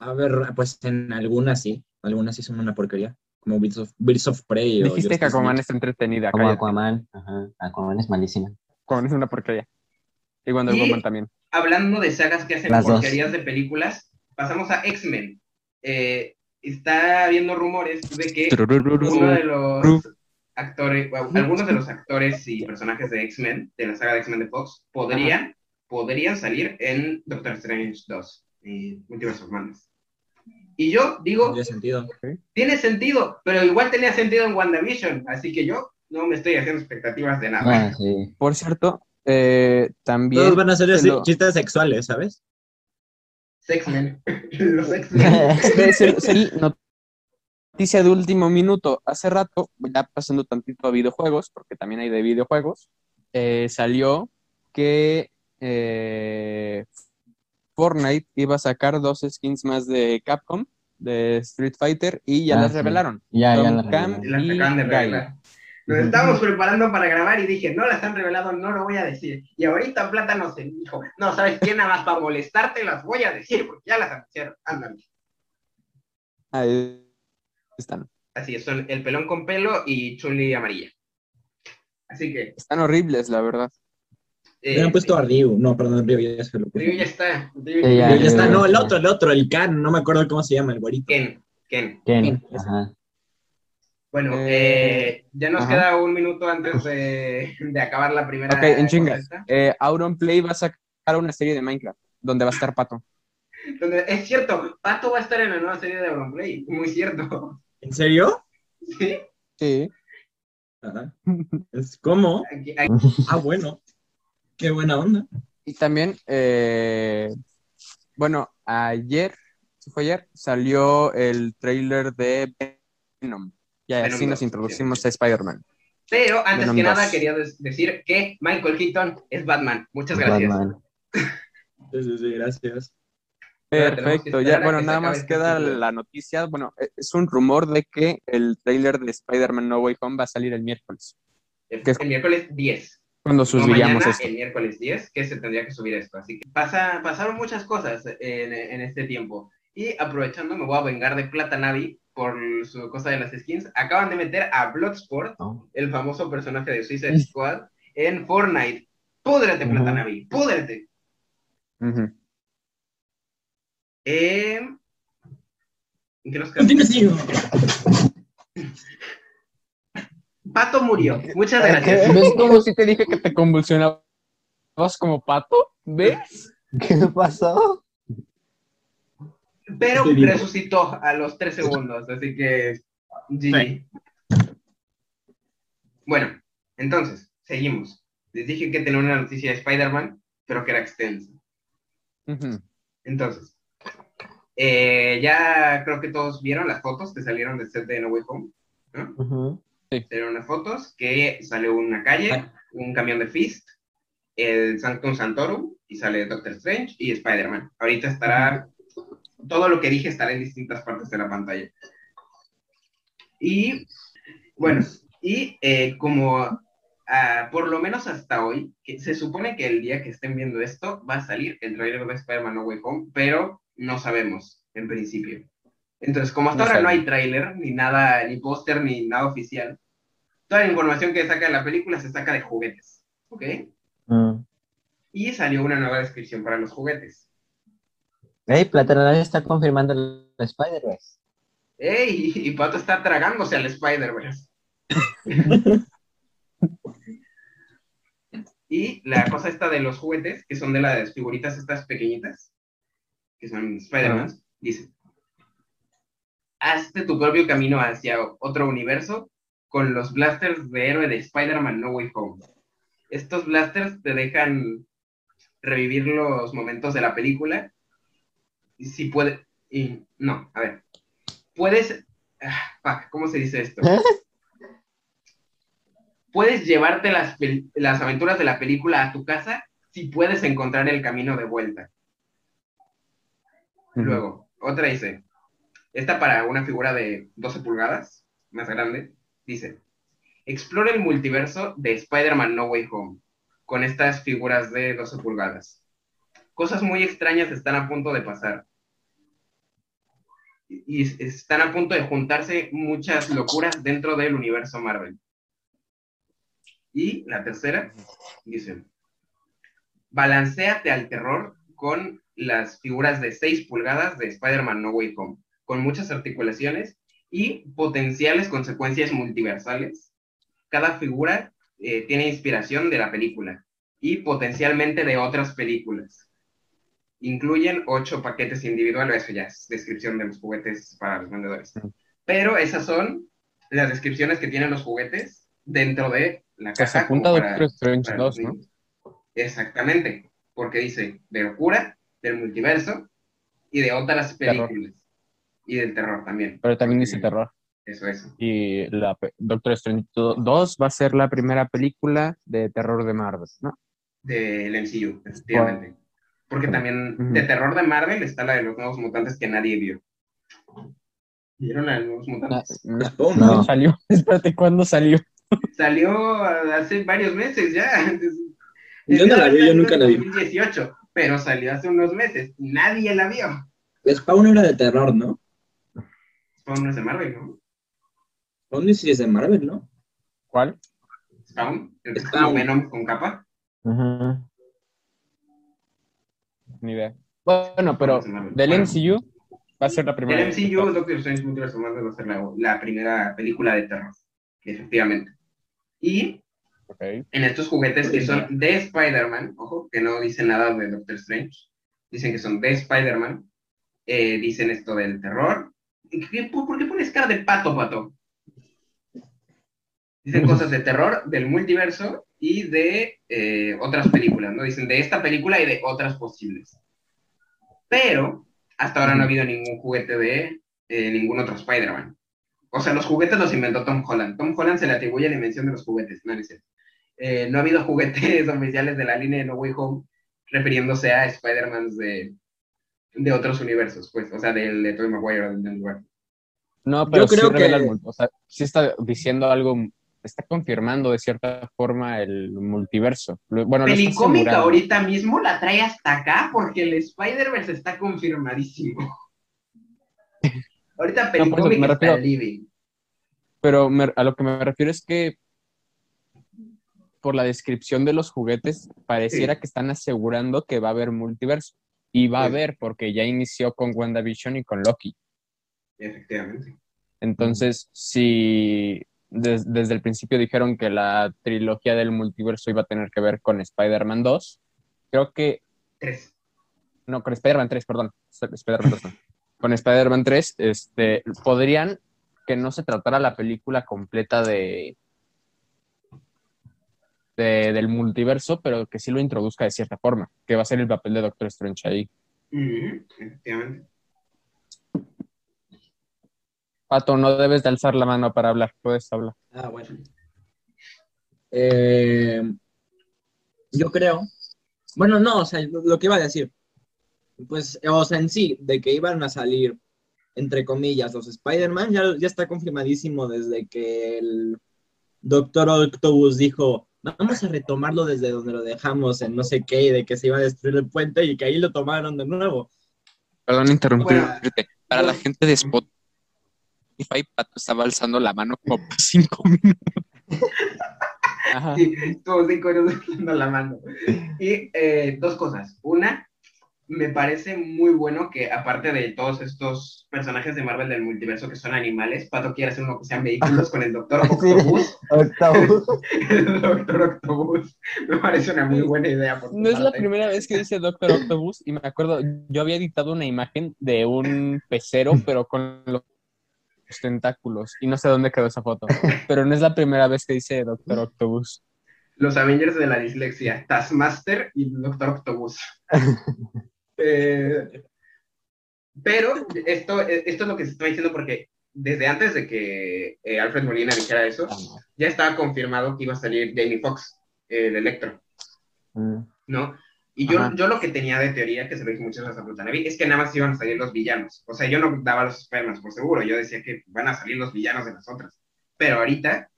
A ver, pues en algunas sí. Algunas sí son una porquería. Como Birds of, Birds of Prey. o Dijiste que Justice Aquaman está entretenida. Como cállate. Aquaman. Ajá. Aquaman es malísima. Aquaman es una porquería. Y Wonder Y- Woman también. Hablando de sagas que hacen Las dos. porquerías de películas, pasamos a X-Men. Eh, está habiendo rumores de que uno de los actores, bueno, algunos de los actores y personajes de X-Men, de la saga de X-Men de Fox, podrían, podrían salir en Doctor Strange 2, y Multiverse of Madness. Y yo digo, Tiene sentido. tiene sentido, pero igual tenía sentido en WandaVision, así que yo no me estoy haciendo expectativas de nada. Sí. Por cierto, eh, también... Todos van a así, lo- chistes sexuales, ¿sabes? X-Men, los X-Men. se- se- se- noticia de último minuto. Hace rato, ya pasando tantito a videojuegos, porque también hay de videojuegos, eh, salió que eh, Fortnite iba a sacar dos skins más de Capcom, de Street Fighter, y ya Ah, las sí. revelaron. Ya, ya Tom la Cam revelaron. Y las y acaban de revelar. Nos estábamos preparando para grabar y dije, no las han revelado, no lo voy a decir. Y ahorita Plátano se dijo, no, ¿sabes qué? Nada más para molestarte las voy a decir porque ya las anunciaron. Ándale. Ahí están. Así es, son el pelón con pelo y Chuli amarilla. Así que... Están horribles, la verdad. Eh, Hubieran puesto a Ryu. No, perdón, Ryu ya se lo puso. Ryu ya está. Ryu- Sí, ya, Ryu ya está. No, el otro, el otro, el Kan, no me acuerdo cómo se llama, el güerito. Ken, Ken. Ken, Ken, ajá. Bueno, Eh, eh, ya nos ajá. queda un minuto antes de, de acabar la primera. Ok, en chinga. cosa esta. Eh, Auron Play va a sacar una serie de Minecraft, donde va a estar Pato. Donde- es cierto, Pato va a estar en la nueva serie de Auronplay. Muy cierto. ¿En serio? ¿Sí? Sí. Ajá. Es como. Aquí- aquí- Ah, bueno. Qué buena onda. Y también, eh, bueno, ayer, ¿sí fue ayer? Salió el trailer de Venom. Y Venom así nos 2, introducimos a Spider-Man. Pero antes Venom que nada 2. quería decir que Michael Keaton es Batman. Muchas gracias. Batman. Sí, sí, sí, gracias. Perfecto, ya, bueno, nada más queda la noticia. Bueno, eh, es un rumor de que el trailer de Spider-Man No Way Home va a salir el miércoles, El, ¿Qué es? el miércoles 10. Cuando No subiríamos mañana, esto. el miércoles 10, que se tendría que subir esto. Así que pasa, pasaron muchas cosas en, en este tiempo. Y aprovechando, me voy a vengar de Plata Navi por su cosa de las skins. Acaban de meter a Bloodsport, ¿no? el famoso personaje de Suicide Squad, en Fortnite. Púdrete, Ujú. Plata Navi, púdrete. Ujú. Eh, ¿en qué nos. Pato murió. Muchas gracias. ¿Ves cómo si te dije que te convulsionabas como pato? ¿Ves? ¿Qué pasó? Pero resucitó a los tres segundos, así que GG. Bueno, entonces, seguimos. Les dije que tenía una noticia de Spider-Man, pero que era extensa. Entonces, eh, ya creo que todos vieron las fotos que salieron del set de No Way Home. ¿no? Salieron unas fotos que sale una calle, un camión de Fist, el Sanctum Santorum, y sale Doctor Strange y Spider-Man. Ahorita estará, todo lo que dije estará en distintas partes de la pantalla. Y, bueno, y eh, como ah, por lo menos hasta hoy, que se supone que el día que estén viendo esto va a salir el trailer de Spider-Man No Way Home, pero no sabemos en principio. Entonces, como hasta No ahora no hay tráiler, ni nada, ni póster, ni nada oficial, toda la información que saca de la película se saca de juguetes, ¿ok? Mm. Y salió una nueva descripción para los juguetes. Ey, Platanal está confirmando el Spider-Verse. ¡Ey! Y Pato está tragándose al Spider-Verse. y la cosa esta de los juguetes, que son de las figuritas estas pequeñitas, que son Spider-Man, dice, hazte tu propio camino hacia otro universo con los blasters de héroe de Spider-Man No Way Home. Estos blasters te dejan revivir los momentos de la película. Y si puede... Y, no, a ver. Puedes... ah, ¿Cómo se dice esto? Puedes llevarte las, las aventuras de la película a tu casa si puedes encontrar el camino de vuelta. Luego, otra dice, esta para una figura de 12 pulgadas, más grande, dice, explora el multiverso de Spider-Man No Way Home, con estas figuras de 12 pulgadas. Cosas muy extrañas están a punto de pasar. Y están a punto de juntarse muchas locuras dentro del universo Marvel. Y la tercera, dice, balanceate al terror con las figuras de 6 pulgadas de Spider-Man No Way Home, con muchas articulaciones y potenciales consecuencias multiversales cada figura eh, tiene inspiración de la película y potencialmente de otras películas. Incluyen ocho paquetes individuales, eso ya es descripción de los juguetes para los vendedores. Pero esas son las descripciones que tienen los juguetes dentro de la Que se caja. apunta para los 2, ¿no? Exactamente, porque dice de locura, del multiverso y de otras películas. Y del terror también. Pero también dice terror. Eso, eso. Y la Doctor Strange 2 va a ser la primera película de terror de Marvel, ¿no? Del MCU, efectivamente. Porque también de terror de Marvel está la de los nuevos mutantes que nadie vio. ¿Vieron la de los nuevos mutantes? no No. salió. Espérate, ¿cuándo salió? Salió hace varios meses ya. Yo no la vi, yo nunca la vi. 2018, pero salió hace unos meses. Nadie la vio. Spawn era de terror, ¿no? Spawn no es de Marvel, ¿no? Spawn sí es de Marvel, ¿no? ¿Cuál? Spawn, es Spawn. como Venom con capa. Ujú. Ni idea. Bueno, pero del Bueno. MCU va a ser la primera. El MCU, Doctor Strange Multiverse of Madness va a ser la, la primera película de terror, efectivamente. Y Ok. en estos juguetes que son de Spider-Man, ojo, que no dicen nada de Doctor Strange, dicen que son de Spider-Man, eh, dicen esto del terror. ¿Y qué- ¿Por qué pones cara de pato, pato? Dicen cosas de terror, del multiverso y de eh, otras películas, ¿no? Dicen de esta película y de otras posibles. Pero hasta ahora no ha habido ningún juguete de eh, ningún otro Spider-Man. O sea, los juguetes los inventó Tom Holland. Tom Holland se le atribuye la invención de los juguetes, no, es. Eh, no ha habido juguetes oficiales de la línea de No Way Home refiriéndose a Spider-Man de, de otros universos, pues, o sea, del de Tobey Maguire o del Garfield. No, pero Yo creo sí revela que- el o sea, sí está diciendo algo, está confirmando de cierta forma el multiverso. Bueno, está Pelicómica ahorita mismo la trae hasta acá porque el Spider-Verse está confirmadísimo. ahorita Pelicómica está refiero. living. Pero me- a lo que me refiero es que por la descripción de los juguetes, pareciera Sí. que están asegurando que va a haber multiverso. Y va a haber, porque ya inició con WandaVision y con Loki. Efectivamente. Entonces, si des- desde el principio dijeron que la trilogía del multiverso iba a tener que ver con Spider-Man 2, creo que, Tres. no, con Spider-Man 3, perdón, Spider-Man 2 no. Con Spider-Man 3, este, podrían que no se tratara la película completa de, de- del multiverso, pero que sí lo introduzca de cierta forma, que va a ser el papel de Doctor Strange ahí. Pato, no debes de alzar la mano para hablar, puedes hablar. Ah, bueno. Eh, yo creo. Bueno, no, o sea, lo, lo que iba a decir. Pues, o sea, en sí, de que iban a salir, entre comillas, los Spider-Man, ya, ya está confirmadísimo desde que el Doctor Octopus dijo, vamos a retomarlo desde donde lo dejamos en no sé qué, y de que se iba a destruir el puente y que ahí lo tomaron de nuevo. Perdón interrumpirte. Bueno, Para la gente de Spotify, Pato estaba alzando la mano como por cinco minutos. Ajá. Sí, estuvo cinco minutos dando la mano. Y eh, dos cosas. Una, me parece muy bueno que aparte de todos estos personajes de Marvel del multiverso que son animales, Pato quiere hacer uno que sean vehículos con el Doctor. Octopus. Octavio. El Doctor Octopus. Me parece una muy buena idea. por No es la primera vez que dice Doctor Octopus y me acuerdo, yo había editado una imagen de un pecero, pero con los tentáculos y no sé dónde quedó esa foto, pero no es la primera vez que dice Doctor Octopus. Los Avengers de la dislexia, Taskmaster y Doctor Octopus. Eh, pero esto, esto es lo que se está diciendo porque desde antes de que eh, Alfred Molina dijera eso, ya estaba confirmado que iba a salir Jamie Foxx, el Electro, Mm. ¿no? Y yo, yo lo que tenía de teoría, que se lo dije muchas veces a Plutanavi, es que nada más iban a salir los villanos. O sea, yo no daba los Spider-Man por seguro, yo decía que van a salir los villanos de las otras. Pero ahorita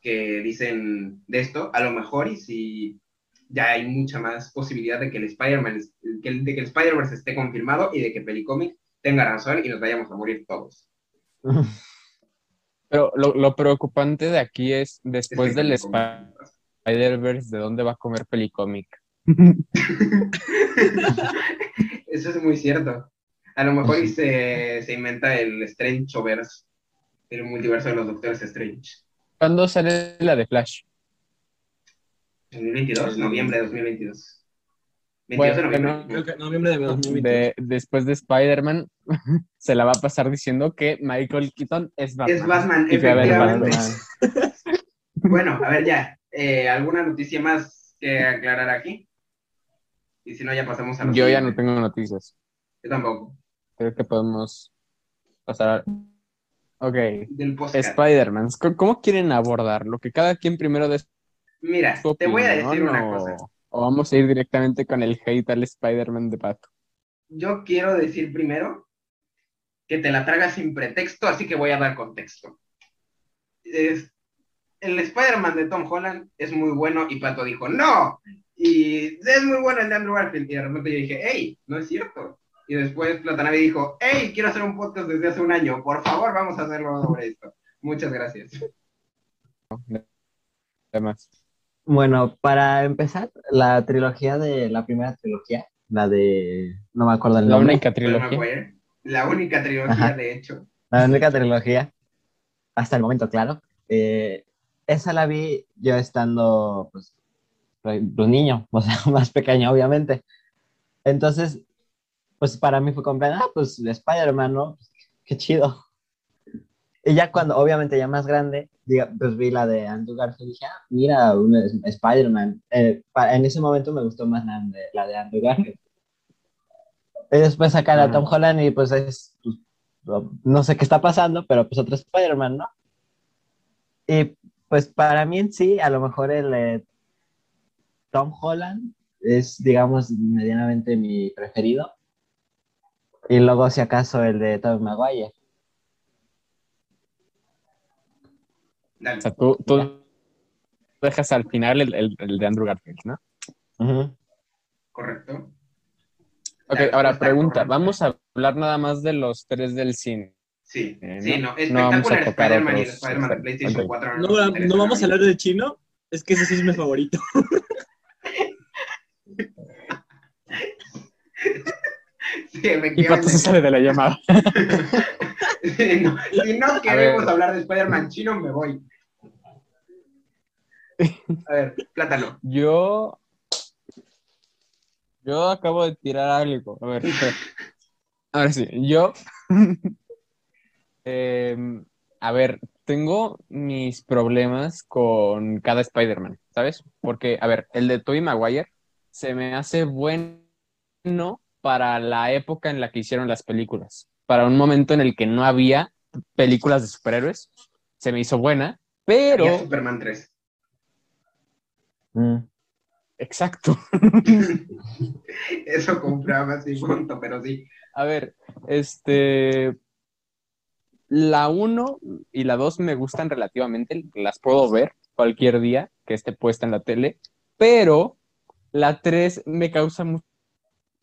que dicen de esto, a lo mejor y si ya hay mucha más posibilidad de que el Spider-Man, de que el Spider-Verse esté confirmado y de que Pelicomic tenga razón y nos vayamos a morir todos. Pero lo, lo preocupante de aquí es después Es que del Spider-Verse, ¿de dónde va a comer Pelicomic? Eso es muy cierto. A lo mejor y se, se inventa el Strangeverse, el multiverso de los Doctores Strange. ¿Cuándo sale la de Flash? 2022, noviembre de 2022. 22 de Bueno, noviembre. Creo que noviembre de 2020. De, después de Spider-Man, se la va a pasar diciendo que Michael Keaton es Batman. Es Batman, efectivamente. Batman. Bueno, a ver ya. Eh, ¿Alguna noticia más que aclarar aquí? Y si no, ya pasamos a lo Yo ya no tengo noticias. Yo tampoco. Creo que podemos pasar a... Ok. Del. Spider-Man. ¿Cómo- ¿Cómo quieren abordarlo? Que cada quien primero dé Mira, te voy a decir una o- cosa. O vamos a ir directamente con el hate al Spider-Man de Pato. Yo quiero decir primero que te la tragas sin pretexto, así que voy a dar contexto. Es- el Spider-Man de Tom Holland es muy bueno y Pato dijo, no, y es muy bueno el de Andrew Garfield. Y de repente yo dije, hey, no es cierto. Y después Platanavi dijo, hey, quiero hacer un podcast desde hace un año, por favor, vamos a hacerlo sobre esto. Muchas gracias. Además. Bueno, para empezar, la trilogía de la primera trilogía, la de no me acuerdo el La nombre, única Tobey trilogía. La única trilogía, Ajá. de hecho. la única trilogía, hasta el momento, claro. eh, esa la vi yo estando, pues, pues, niño, o sea, más pequeño, obviamente. Entonces, pues para mí fue como, ah, pues Spider-Man, ¿no? Pues, qué chido. Y ya cuando, obviamente, ya más grande, diga, pues vi la de Andrew Garfield y dije, ah, mira, Spider-Man. Eh, en ese momento me gustó más la de, la de Andrew Garfield. Y después sacar a. Tom Holland y pues es, pues, no sé qué está pasando, pero pues otro Spider-Man, ¿no? Y pues para mí en sí, a lo mejor el eh, Tom Holland es, digamos, medianamente mi preferido. Y luego, si acaso, el de Tobey Maguire. Dale. O sea, tú, tú dejas al final el, el- el de Andrew Garfield, ¿no? Correcto. Ok, La ahora pregunta. correcta. Vamos a hablar nada más de los tres del cine. Sí, Eh, sí, no- no. no vamos a Espectacular tocar Spider-Man y Spider-Man este, PlayStation ok. 4. No, no vamos a hablar de chino. Es que ese sí es mi favorito. Sí, Y Pato se sale de la llamada. Sí, no, si no queremos hablar de Spider-Man chino, me voy. A ver, plátano. Yo. Yo acabo de tirar algo. A ver, espera. Ahora sí, yo. Em, a ver, tengo mis problemas con cada Spider-Man, ¿sabes? Porque, a ver, el de Tobey Maguire se me hace bueno para la época en la que hicieron las películas. Para un momento en el que no había películas de superhéroes, se me hizo buena, pero. Y a Superman 3. Mm. Exacto. Eso compraba sin punto, pero sí. A ver, este. La 1 y la 2 me gustan relativamente, las puedo ver cualquier día que esté puesta en la tele, pero la 3 me causa mu-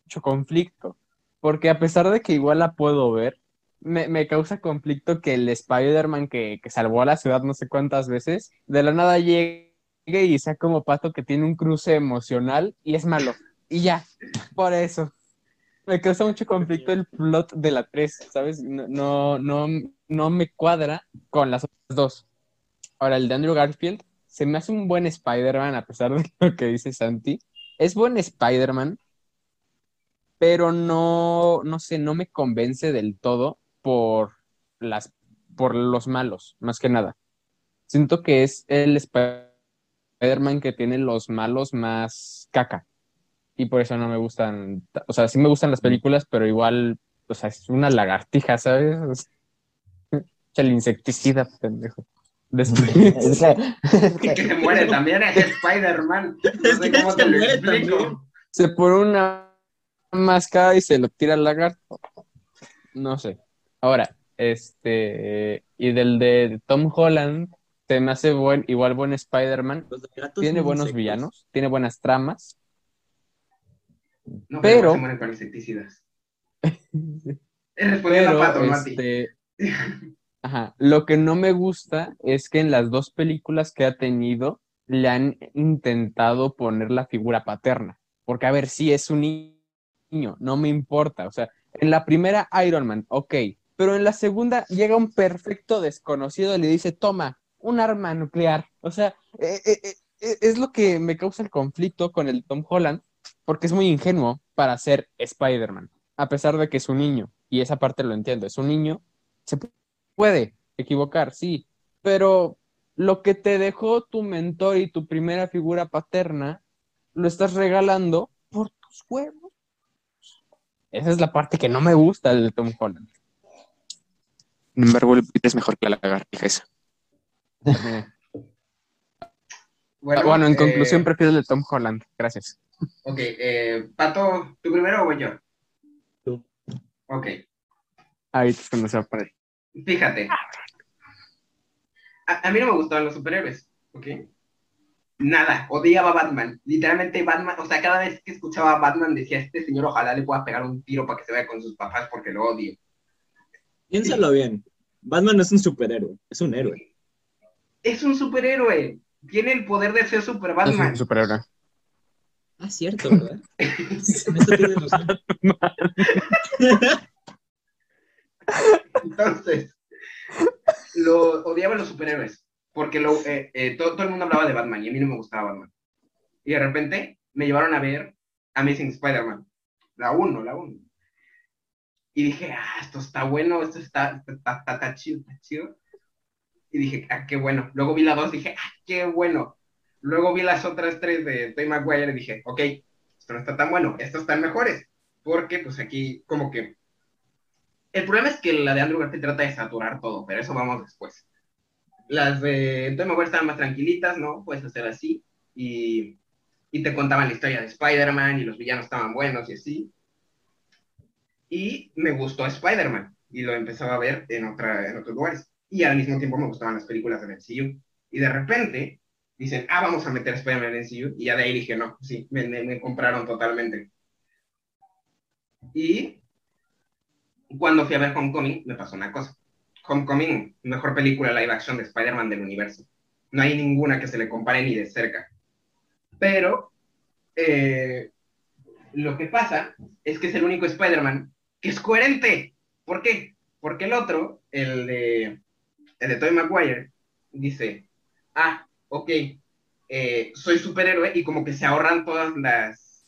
mucho conflicto, porque a pesar de que igual la puedo ver, me, me causa conflicto que el Spider-Man que, que salvó a la ciudad no sé cuántas veces, de la nada llegue y sea como Pato que tiene un cruce emocional y es malo. Y ya, por eso me causa mucho conflicto el plot de la 3, ¿sabes? No, no, no, no me cuadra con las otras dos. Ahora, el de Andrew Garfield se me hace un buen Spider-Man, a pesar de lo que dice Santi. Es buen Spider-Man, pero no, no sé, no me convence del todo por, las, por los malos, más que nada. Siento que es el Spider-Man que tiene los malos más caca y por eso no me gustan, ta- o sea, sí me gustan las películas, pero igual, o sea, es una lagartija, ¿sabes? Es el insecticida, pendejo. Después, Es que, es Y que- que se muere también es Spider-Man. No Es sé que cómo te lo explico. se pone una máscara y se lo tira al lagarto. No sé. Ahora, este, y del de Tom Holland, se me hace buen, igual buen Spider-Man. Tiene buenos insectos. villanos, tiene buenas tramas. No, pero, Pero- se mueren con insecticidas. Pero, Pato, este, ajá, lo que no me gusta es que en las dos películas que ha tenido le han intentado poner la figura paterna. Porque, a ver, sí es un niño, no me importa. O sea, en la primera Iron Man, ok, pero en la segunda llega un perfecto desconocido y le dice, toma, un arma nuclear. O sea, eh, eh, eh, es lo que me causa el conflicto con el Tom Holland, porque es muy ingenuo para ser Spider-Man, a pesar de que es un niño, y esa parte lo entiendo, es un niño, se pu- puede equivocar, sí, pero lo que te dejó tu mentor y tu primera figura paterna, lo estás regalando por tus huevos. Esa es la parte que no me gusta del Tom Holland. Sin embargo, el Peter es mejor que la lagartija esa. Bueno, Bueno, en eh, conclusión, prefiero el de Tom Holland. Gracias. Ok, eh, Pato, ¿tú primero o voy yo? Tú. Ok, Ahorita es cuando se va a parar. fíjate. A, a mí no me gustaban los superhéroes, ¿ok? Nada, odiaba a Batman. Literalmente Batman, o sea, cada vez que escuchaba a Batman decía, este señor ojalá le pueda pegar un tiro para que se vaya con sus papás porque lo odio. Piénsalo bien. Batman no es un superhéroe, es un héroe. Es un superhéroe. Tiene el poder de ser super Es Batman. un superhéroe. Ah, cierto, ¿verdad? Entonces, lo odiaba a los superhéroes, porque eh, eh, todo, el mundo hablaba de Batman y a mí no me gustaba Batman. Y de repente me llevaron a ver Amazing Spider-Man, la 1, la 1. Y dije, ah, esto está bueno, esto está, está, está- está chido, está chido. Y dije, ah, qué bueno. Luego vi la 2, dije, ah, qué bueno. Luego vi las otras tres de Tobey Maguire y dije, ok, esto no está tan bueno, estos están mejores. Porque pues aquí como que el problema es que la de Andrew Garfield trata de saturar todo, pero eso vamos después. Las de Tobey Maguire estaban más tranquilitas, ¿no? Puedes hacer así. Y, y te contaban la historia de Spider-Man y los villanos estaban buenos y así. Y me gustó Spider-Man y lo empezaba a ver en, otra, en otros lugares. Y al mismo tiempo me gustaban las películas del MCU. Y de repente dicen, ah, vamos a meter Spider-Man en MCU. Y ya de ahí dije, no, sí, me, me- me compraron totalmente. Y cuando fui a ver Homecoming, me pasó una cosa. Homecoming, mejor película live action de Spider-Man del universo. No hay ninguna que se le compare ni de cerca. Pero eh, lo que pasa es que es el único Spider-Man que es coherente. ¿Por qué? Porque el otro, el de, el de Tobey Maguire, dice, ah, ok, eh, soy superhéroe y como que se ahorran todas las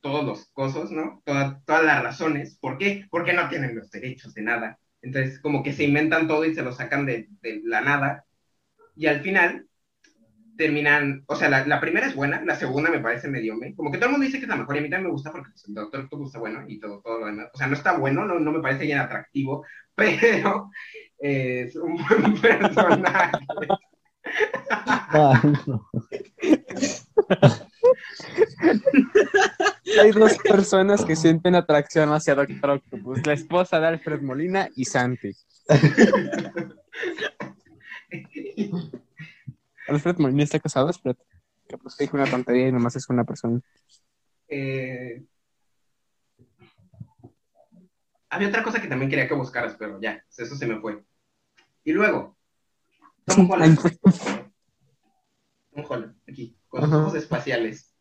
todos los cosas, ¿no? Toda- todas las razones. ¿Por qué? Porque no tienen los derechos de nada. Entonces, como que se inventan todo y se lo sacan de, de la nada. Y al final terminan, o sea, la, la primera es buena, la segunda me parece medio me. Como que todo el mundo dice que es la mejor y a mí también me gusta porque pues, el Doctor Octopus está bueno y todo, todo lo demás. O sea, no está bueno, no, no me parece bien atractivo, pero es un buen personaje. Ay, no. Hay dos personas que sienten atracción hacia Doctor Octopus, la esposa de Alfred Molina y Santi. Alfred Molina está casado, Alfred. Que pues dijo una tontería y nomás es una persona. Eh, Había otra cosa que también quería que buscaras, pero ya, eso se me fue. Y luego, Tom Holland. Tom Holland, aquí, con sus ojos espaciales.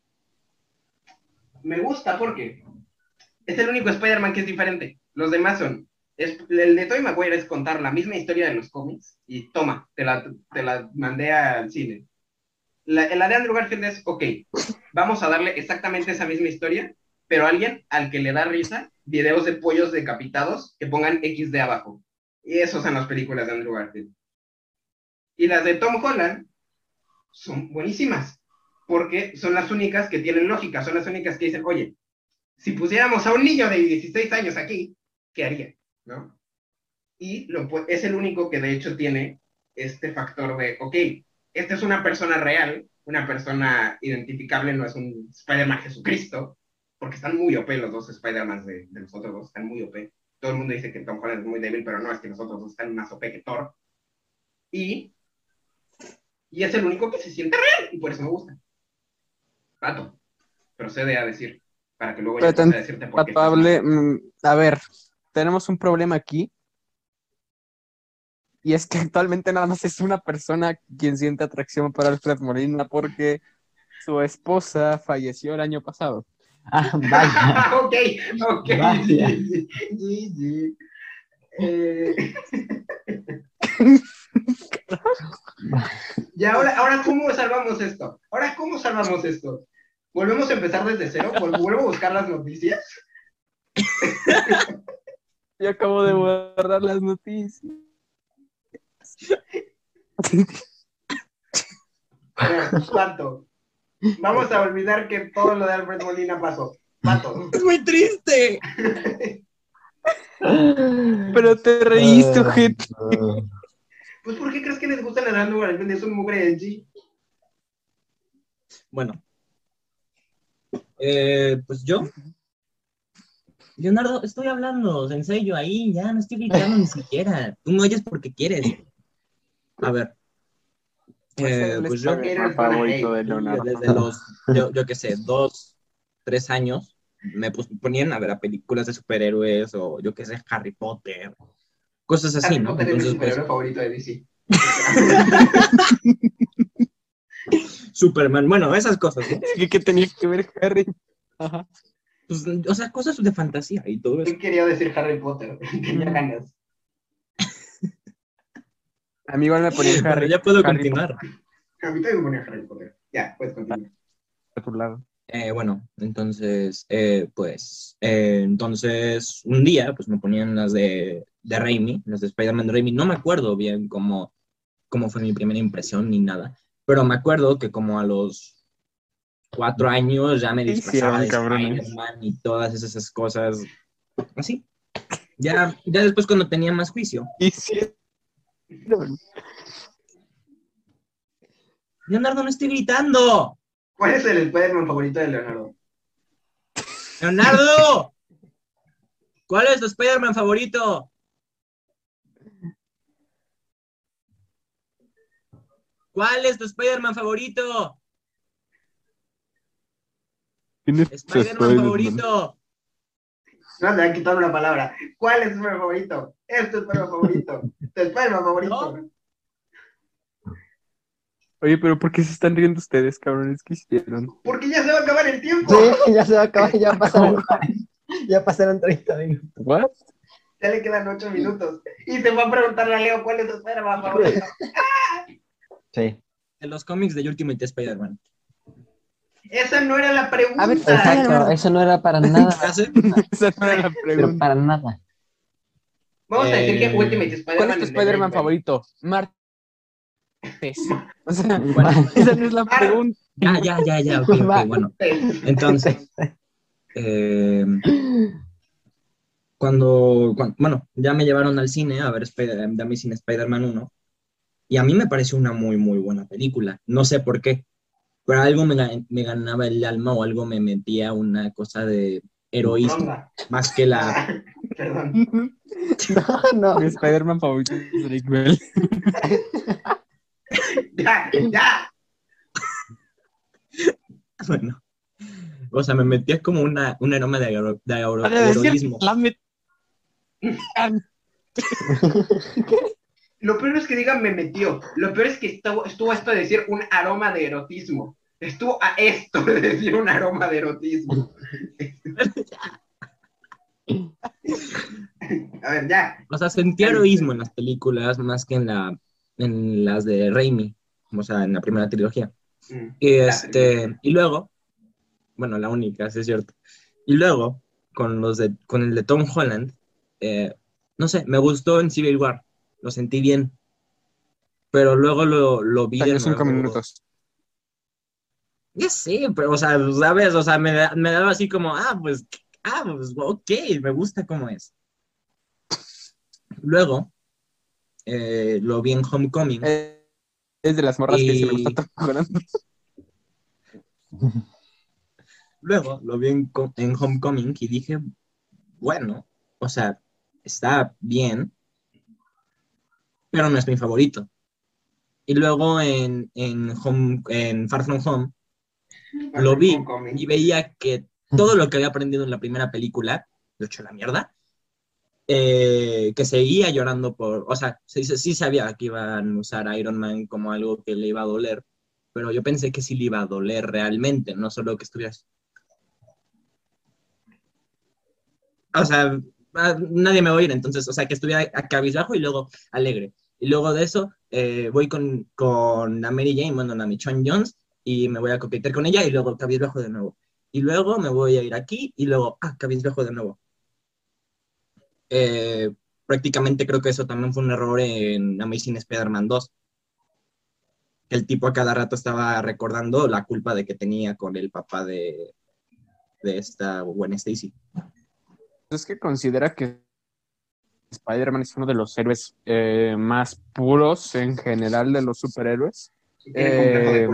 Me gusta porque es el único Spider-Man que es diferente. Los demás son. es- el de Tobey Maguire es contar la misma historia de los cómics y toma, te la, te la mandé al cine. La, la de Andrew Garfield es, ok, vamos a darle exactamente esa misma historia, pero alguien al que le da risa videos de pollos decapitados que pongan XD abajo. Y esos son las películas de Andrew Garfield. Y las de Tom Holland son buenísimas, porque son las únicas que tienen lógica, son las únicas que dicen, oye, si pusiéramos a un niño de 16 años aquí, ¿qué haría? ¿No? Y es el único que de hecho tiene este factor de, ok, esta es una persona real, una persona identificable, no es un Spider-Man Jesucristo, porque están muy OP los dos Spider-Man de, los otros dos, están muy OP. Todo el mundo dice que Tom Holland es muy débil, pero no, es que los otros dos están más OP que Thor. Y es el único que se siente real, y por eso me gusta. Pato, procede a decir, para que luego proceda a decirte por qué. Mm, a ver, tenemos un problema aquí. Y es que actualmente nada más es una persona quien siente atracción por Alfred Molina porque su esposa falleció el año pasado. Ah, vaya. ok, ok. Vaya. Sí, sí, sí. Eh, Y ahora, ahora, ¿cómo salvamos esto? Ahora, ¿cómo salvamos esto? ¿Volvemos a empezar desde cero? ¿Vol- ¿Vuelvo a buscar las noticias? Yo acabo de borrar las noticias. Eh, Pato, vamos a olvidar que todo lo de Alfred Molina pasó. Pato, Es muy triste. Pero te reíste, ojete. Pues ¿por qué crees que les gusta Leonardo Garfield? Es un mugre de G. Bueno. Eh, pues yo. Leonardo, estoy hablando, en serio, ahí, ya no estoy gritando ni siquiera. Tú me oyes porque quieres. A ver. Eh, pues yo favorito de Leonardo. desde los, yo, yo qué sé, dos, tres años, me ponían a ver a películas de superhéroes o yo qué sé, Harry Potter, cosas así, Harry ¿no? Potter es mi Entonces, pues, favorito de DC. Superman, bueno, esas cosas, ¿no? ¿Qué, qué tenía que ver Harry? Ajá. Pues, o sea, cosas de fantasía y todo eso. Él quería decir Harry Potter, tenía ganas. A mí igual me ponía Harry. ya puedo Harry continuar. A mí también me ponía Harry Potter. Ya, puedes continuar. por tu lado. Eh, bueno, entonces, eh, pues, eh, entonces, un día, pues me ponían las de, de Raimi, las de Spider-Man de Raimi. No me acuerdo bien cómo, cómo fue mi primera impresión ni nada, pero me acuerdo que como a los cuatro años ya me ¿Qué disfrazaba de? Spider-Man y todas esas, cosas, así. Ya, ya después cuando tenía más juicio. Leonardo, no estoy gritando. ¿Cuál es el Spider-Man favorito de Leonardo? Leonardo, ¿cuál es tu Spider-Man favorito? ¿Cuál es tu Spider-Man favorito? ¿Quién es Spider-Man Spider-Man? favorito. No, te han quitado una palabra. ¿Cuál es tu Spider-Man favorito? Es tu Spider-Man favorito. Tu Spider-Man favorito. No. Oye, pero ¿por qué se están riendo ustedes, cabrones? ¿Qué hicieron? Porque ya se va a acabar el tiempo. Sí, ya se va a acabar, ya pasaron, ya pasaron 30 minutos. ¿What? Ya le quedan ocho minutos. Y te va a preguntar a Leo cuál es tu Spider-Man favorito. Sí. En los cómics de Ultimate Spider-Man. Esa no era la pregunta. A ver, Exacto, eso no era para nada. Esa no era la pero pregunta. para nada. Vamos a decir que Eh, Ultimate Spider-Man. ¿Cuál es tu de Spider-Man favorito? Martes. O sea, Bueno, esa no es la pregunta. ya, ya, ya, ya, ok, ok, bueno. Entonces, eh, cuando, cuan- bueno, ya me llevaron al cine a ver Spider- The Amazing Spider-Man 1 y a mí me pareció una muy, muy buena película. No sé por qué, pero algo me, me ganaba el alma o algo me metía una cosa de heroísmo, Ronda. más que la... Perdón. No, Mi no. Spider-Man favorito es Drake Bell. Ya, ya. Bueno, o sea, me metía como una, un aroma de, agro- de agro- heroísmo. la met- Lo peor es que digan me metió. Lo peor es que estuvo, estuvo esto de decir un aroma de erotismo. Estuvo a esto de decir un aroma de erotismo. A ver, ya. O sea, sentía heroísmo en las películas más que en, la, en las de Raimi, o sea, en la primera trilogía. Mm. Y, este, y luego, bueno, la única, sí es cierto. Y luego, con, los de, con el de Tom Holland, eh, no sé, me gustó en Civil War, lo sentí bien. Pero luego lo, lo vi de cinco minutos. Ya sé, pero, o sea, ¿sabes? O sea, me, me daba así como, ah, pues, ah, pues, ok, me gusta cómo es. Luego, eh, lo vi en Homecoming. Eh, Es de las morras que se me gusta Holland. Luego lo vi en Homecoming y dije, bueno, o sea, está bien, pero no es mi favorito. Y luego en, en, Home, en Far From Home lo vi y veía que todo lo que había aprendido en la primera película, lo hecho la mierda, eh, que seguía llorando por, o sea, sí, sí sabía que iban a usar a Iron Man como algo que le iba a doler, pero yo pensé que sí le iba a doler realmente, no solo que estuvieras. O sea, nadie me va a oír, entonces, o sea, que estuviera a cabizbajo y luego alegre. Y luego de eso, eh, voy con, con la Mary Jane, bueno, la Michonne Jones, y me voy a coquetear con ella y luego cabizbajo de nuevo. Y luego me voy a ir aquí y luego, ah, cabizbajo de nuevo. Eh, prácticamente creo que eso también fue un error en Amazing Spider-Man 2. Que el tipo a cada rato estaba recordando la culpa de que tenía con el papá de, de esta Gwen Stacy. Es que considera que Spider-Man es uno de los héroes eh, más puros en general de los superhéroes. De Eh.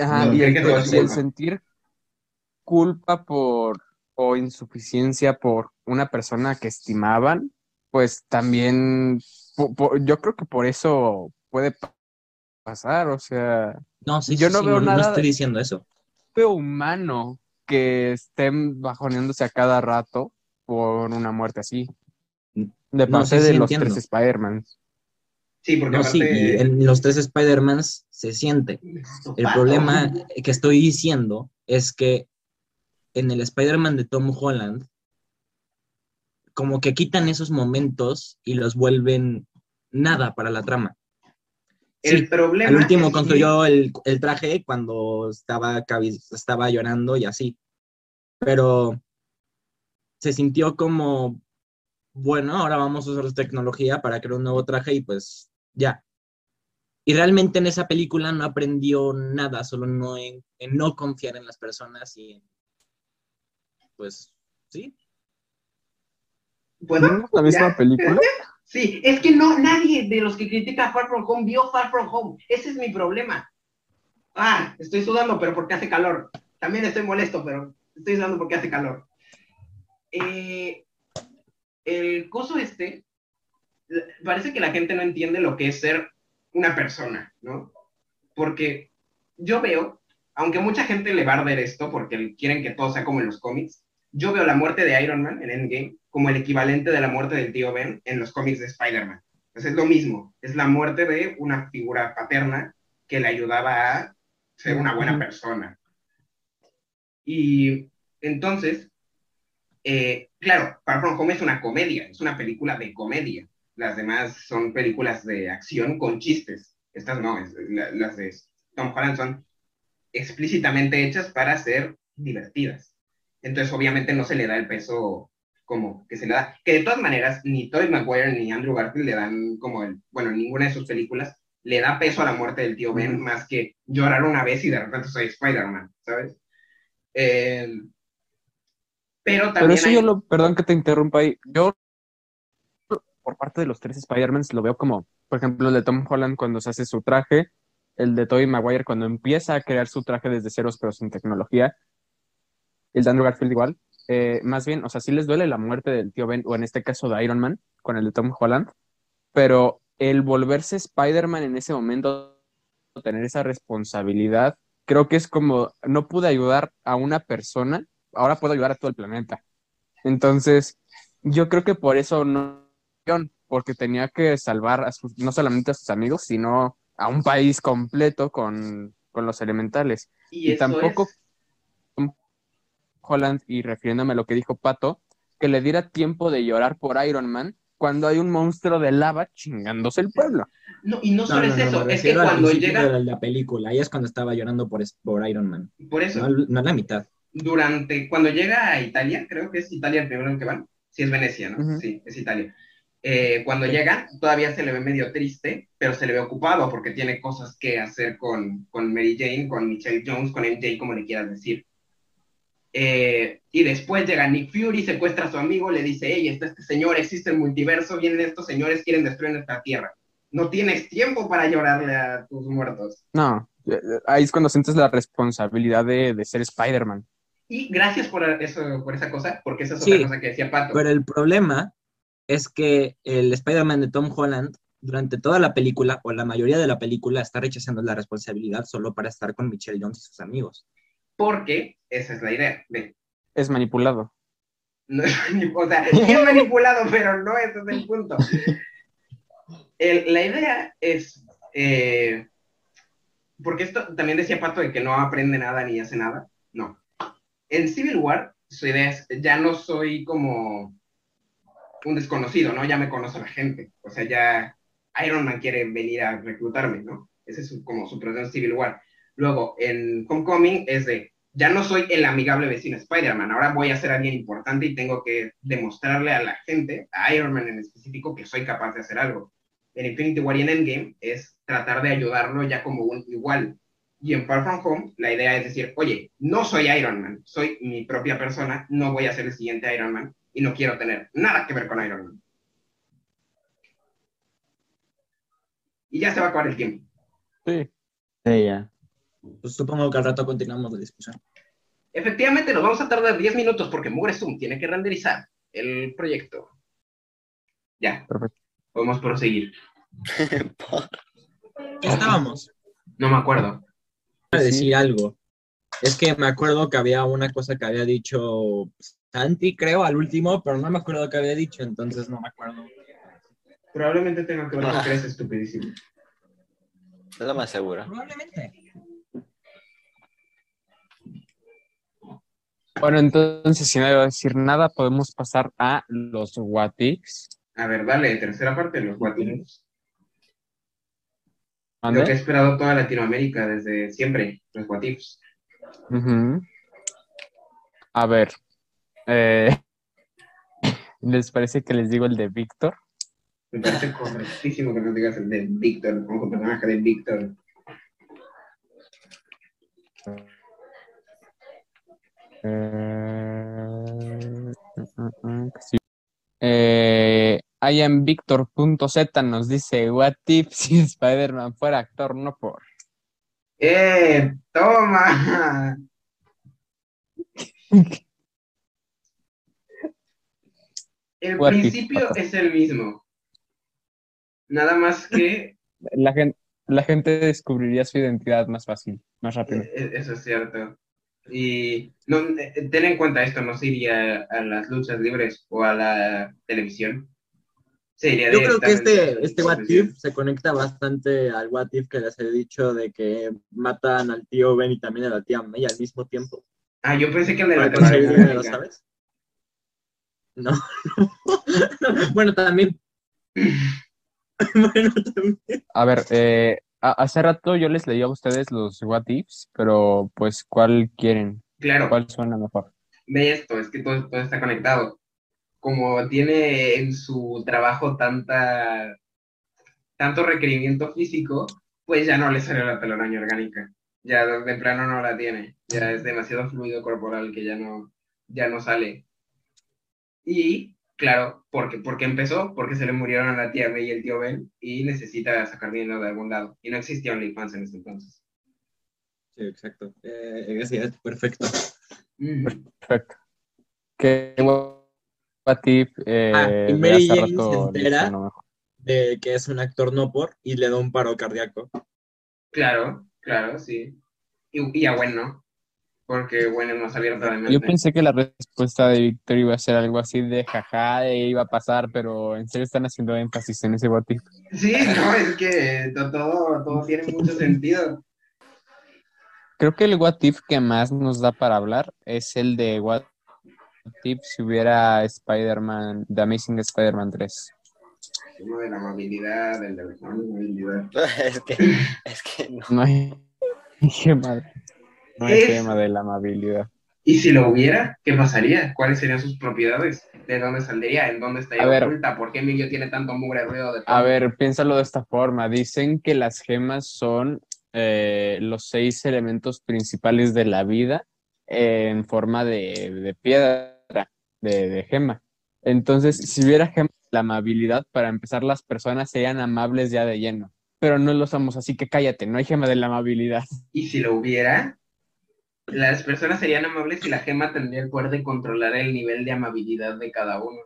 Ajá, No, y, cree el, sentir culpa por o insuficiencia por una persona que estimaban, pues también po- po- yo creo que por eso puede pa- pasar, o sea, No, sí, Yo sí, no sí, veo no, nada estoy de- diciendo eso. feo humano que estén bajoneándose a cada rato por una muerte así. De No, parte sí, de sí, los entiendo. tres Spider-Man. Sí, porque No, sí, aparte... en los tres Spider-Mans se siente. El problema que estoy diciendo es que en el Spider-Man de Tom Holland, como que quitan esos momentos y los vuelven nada para la trama. El Sí, problema al último que- construyó el, el traje cuando estaba, cabiz- estaba llorando y así. Pero se sintió como, bueno, ahora vamos a usar tecnología para crear un nuevo traje y pues ya. Y realmente en esa película no aprendió nada, solo no en, en no confiar en las personas y en, pues, sí. ¿Puedo? ¿Vimos la misma Ya. película? Sí, es que no, nadie de los que critica Far From Home vio Far From Home. Ese es mi problema. Ah, estoy sudando, pero porque hace calor. También estoy molesto, pero estoy sudando porque hace calor. Eh, el coso este, parece que la gente no entiende lo que es ser una persona, ¿no? Porque yo veo, aunque mucha gente le va a arder esto porque quieren que todo sea como en los cómics, yo veo la muerte de Iron Man en Endgame como el equivalente de la muerte del tío Ben en los cómics de Spider-Man. Entonces es lo mismo, es la muerte de una figura paterna que le ayudaba a ser una buena persona. Y entonces, eh, claro, Far From Home es una comedia, es una película de comedia. Las demás son películas de acción con chistes. Estas no, es- la- las de Tom Holland son explícitamente hechas para ser divertidas. Entonces, obviamente, no se le da el peso como que se le da. Que de todas maneras, ni Tobey Maguire ni Andrew Garfield le dan como el, bueno, en ninguna de sus películas le da peso a la muerte del tío Ben, más que llorar una vez y de repente soy Spider-Man, ¿sabes? Eh, pero también Pero eso hay- yo lo, perdón que te interrumpa ahí, yo por parte de los tres Spider-Mans lo veo como, por ejemplo, el de Tom Holland cuando se hace su traje, el de Tobey Maguire cuando empieza a crear su traje desde ceros pero sin tecnología, el de Andrew Garfield igual, eh, más bien, o sea, sí les duele la muerte del tío Ben, o en este caso de Iron Man, con el de Tom Holland, pero el volverse Spider-Man en ese momento, tener esa responsabilidad, creo que es como, no pude ayudar a una persona, ahora puedo ayudar a todo el planeta. Entonces, yo creo que por eso no, porque tenía que salvar a sus, no solamente a sus amigos, sino a un país completo con, con los elementales. y tampoco- es- Holland, y refiriéndome a lo que dijo Pato, que le diera tiempo de llorar por Iron Man cuando hay un monstruo de lava chingándose el pueblo. no, y no No, solo no, es no, eso, es que cuando llega, la película, ahí es cuando estaba llorando por, por Iron Man, por eso, no, la mitad. Durante, cuando llega a Italia, creo que es Italia el primero en que van, sí es Venecia, ¿no? Ujú. Sí, es Italia. Eh, cuando llega, todavía se le ve medio triste, pero se le ve ocupado porque tiene cosas que hacer con, con Mary Jane, con Michelle Jones, con MJ, como le quieras decir. Eh, y después llega Nick Fury, secuestra a su amigo, le dice, hey, está este señor, existe el multiverso, vienen estos señores, quieren destruir nuestra tierra. No tienes tiempo para llorarle a tus muertos. No, ahí es cuando sientes la responsabilidad de, de ser Spider-Man. Y gracias por eso, por esa cosa, porque esa es Sí, otra cosa que decía Pato. Pero el problema es que el Spider-Man de Tom Holland, durante toda la película, o la mayoría de la película, está rechazando la responsabilidad solo para estar con Michelle Jones y sus amigos. Porque esa es la idea. Es manipulado. no es manip- o sea, es manipulado, pero no ese es el punto. El- la idea es, eh, porque esto también decía Pato de que no aprende nada ni hace nada. En Civil War, su idea es, ya no soy como un desconocido, ¿no? Ya me conoce la gente. O sea, ya Iron Man quiere venir a reclutarme, ¿no? Ese es como su proceso en Civil War. Luego, en Homecoming es de, ya no soy el amigable vecino Spider-Man, ahora voy a ser alguien importante y tengo que demostrarle a la gente, a Iron Man en específico, que soy capaz de hacer algo. En Infinity War y en Endgame es tratar de ayudarlo ya como un igual. Y en Far From Home, la idea es decir, oye, no soy Iron Man, soy mi propia persona, no voy a ser el siguiente Iron Man y no quiero tener nada que ver con Iron Man. Y ya se va a acabar el tiempo. Sí. Sí, ya. Pues supongo que al rato continuamos la discusión. Efectivamente, nos vamos a tardar 10 minutos porque Mugre Zoom tiene que renderizar el proyecto. Ya, Perfecto. podemos proseguir. ¿Qué estábamos? No me acuerdo. A Sí. decir algo. Es que me acuerdo que había una cosa que había dicho Santi, creo, al último, pero no me acuerdo qué había dicho, entonces no me acuerdo. Probablemente tenga que ver con que eres estupidísimo. Es lo más seguro. Probablemente. Bueno, entonces, si no iba a decir nada, podemos pasar a los what ifs. A ver, dale, tercera parte de los guatinos. ¿Mande? Lo que ha esperado toda Latinoamérica desde siempre, los guatifs. Ujú. A ver. eh, ¿Les parece que les digo el de Víctor? Me parece correctísimo que nos digas el de Víctor, como personaje de Víctor. Eh, mm, mm, sí. Eh, I am Víctor.z nos dice, what if si Spider-Man fuera actor, no por... ¡Eh! ¡Toma! El What principio es el mismo. Nada más que La gente, la gente descubriría su identidad más fácil, más rápido. Eh, Eso es cierto. Y no, eh, ten en cuenta esto, no se iría a las luchas libres o a la televisión. Yo creo que este, este What. If se conecta bastante al What If que les he dicho de que matan al tío Ben y también a la tía May al mismo tiempo. Ah, yo pensé que de dinero, ¿sabes? No. bueno, también. bueno, también. A ver, eh, a- hace rato yo les leí a ustedes los what ifs, pero pues, ¿cuál quieren? Claro, ¿Cuál suena mejor? ve esto, es que todo, todo está conectado. Como tiene en su trabajo tanta, tanto requerimiento físico, pues ya no le sale la telaraña orgánica. Ya de plano no la tiene. Ya es demasiado fluido corporal que ya no, ya no sale. Y, claro, porque, porque empezó, porque se le murieron a la tía May y el tío Ben y necesita sacar dinero de algún lado. Y no existía OnlyFans en ese entonces. Sí, exacto. Eh, perfecto. Mm. Perfecto. ¿Qué if eh, Ah, y de Mary Jane se entera. De que es un actor no por y le da un paro cardíaco. Claro, claro, sí. Y, y a Gwen no, porque Gwen es más abierta de mente. Yo pensé que la respuesta de Víctor iba a ser algo así de jaja, e iba a pasar, pero en serio están haciendo énfasis en ese what if. Sí, no, es que to- todo, todo tiene mucho sentido. Creo que el what if que más nos da para hablar es el de what if si hubiera Spider-Man, The Amazing Spider-Man 3. Uno de la amabilidad, el de la amabilidad. es que, es que no. No hay gema, de- no hay Es- gema de la amabilidad. Y si lo hubiera, ¿qué pasaría? ¿Cuáles serían sus propiedades? ¿De dónde saldría? ¿En dónde estaría A ver. oculta? ¿Por qué Emilio tiene tanto mugre ruido de A ver, piénsalo de esta forma. Dicen que las gemas son eh, los seis elementos principales de la vida eh, en forma de, de piedra, de, de gema. Entonces, si hubiera gema, la amabilidad, para empezar, las personas serían amables ya de lleno. Pero no lo somos, así que cállate, no hay gema de la amabilidad. Y si lo hubiera, las personas serían amables y la gema tendría el poder de controlar el nivel de amabilidad de cada uno.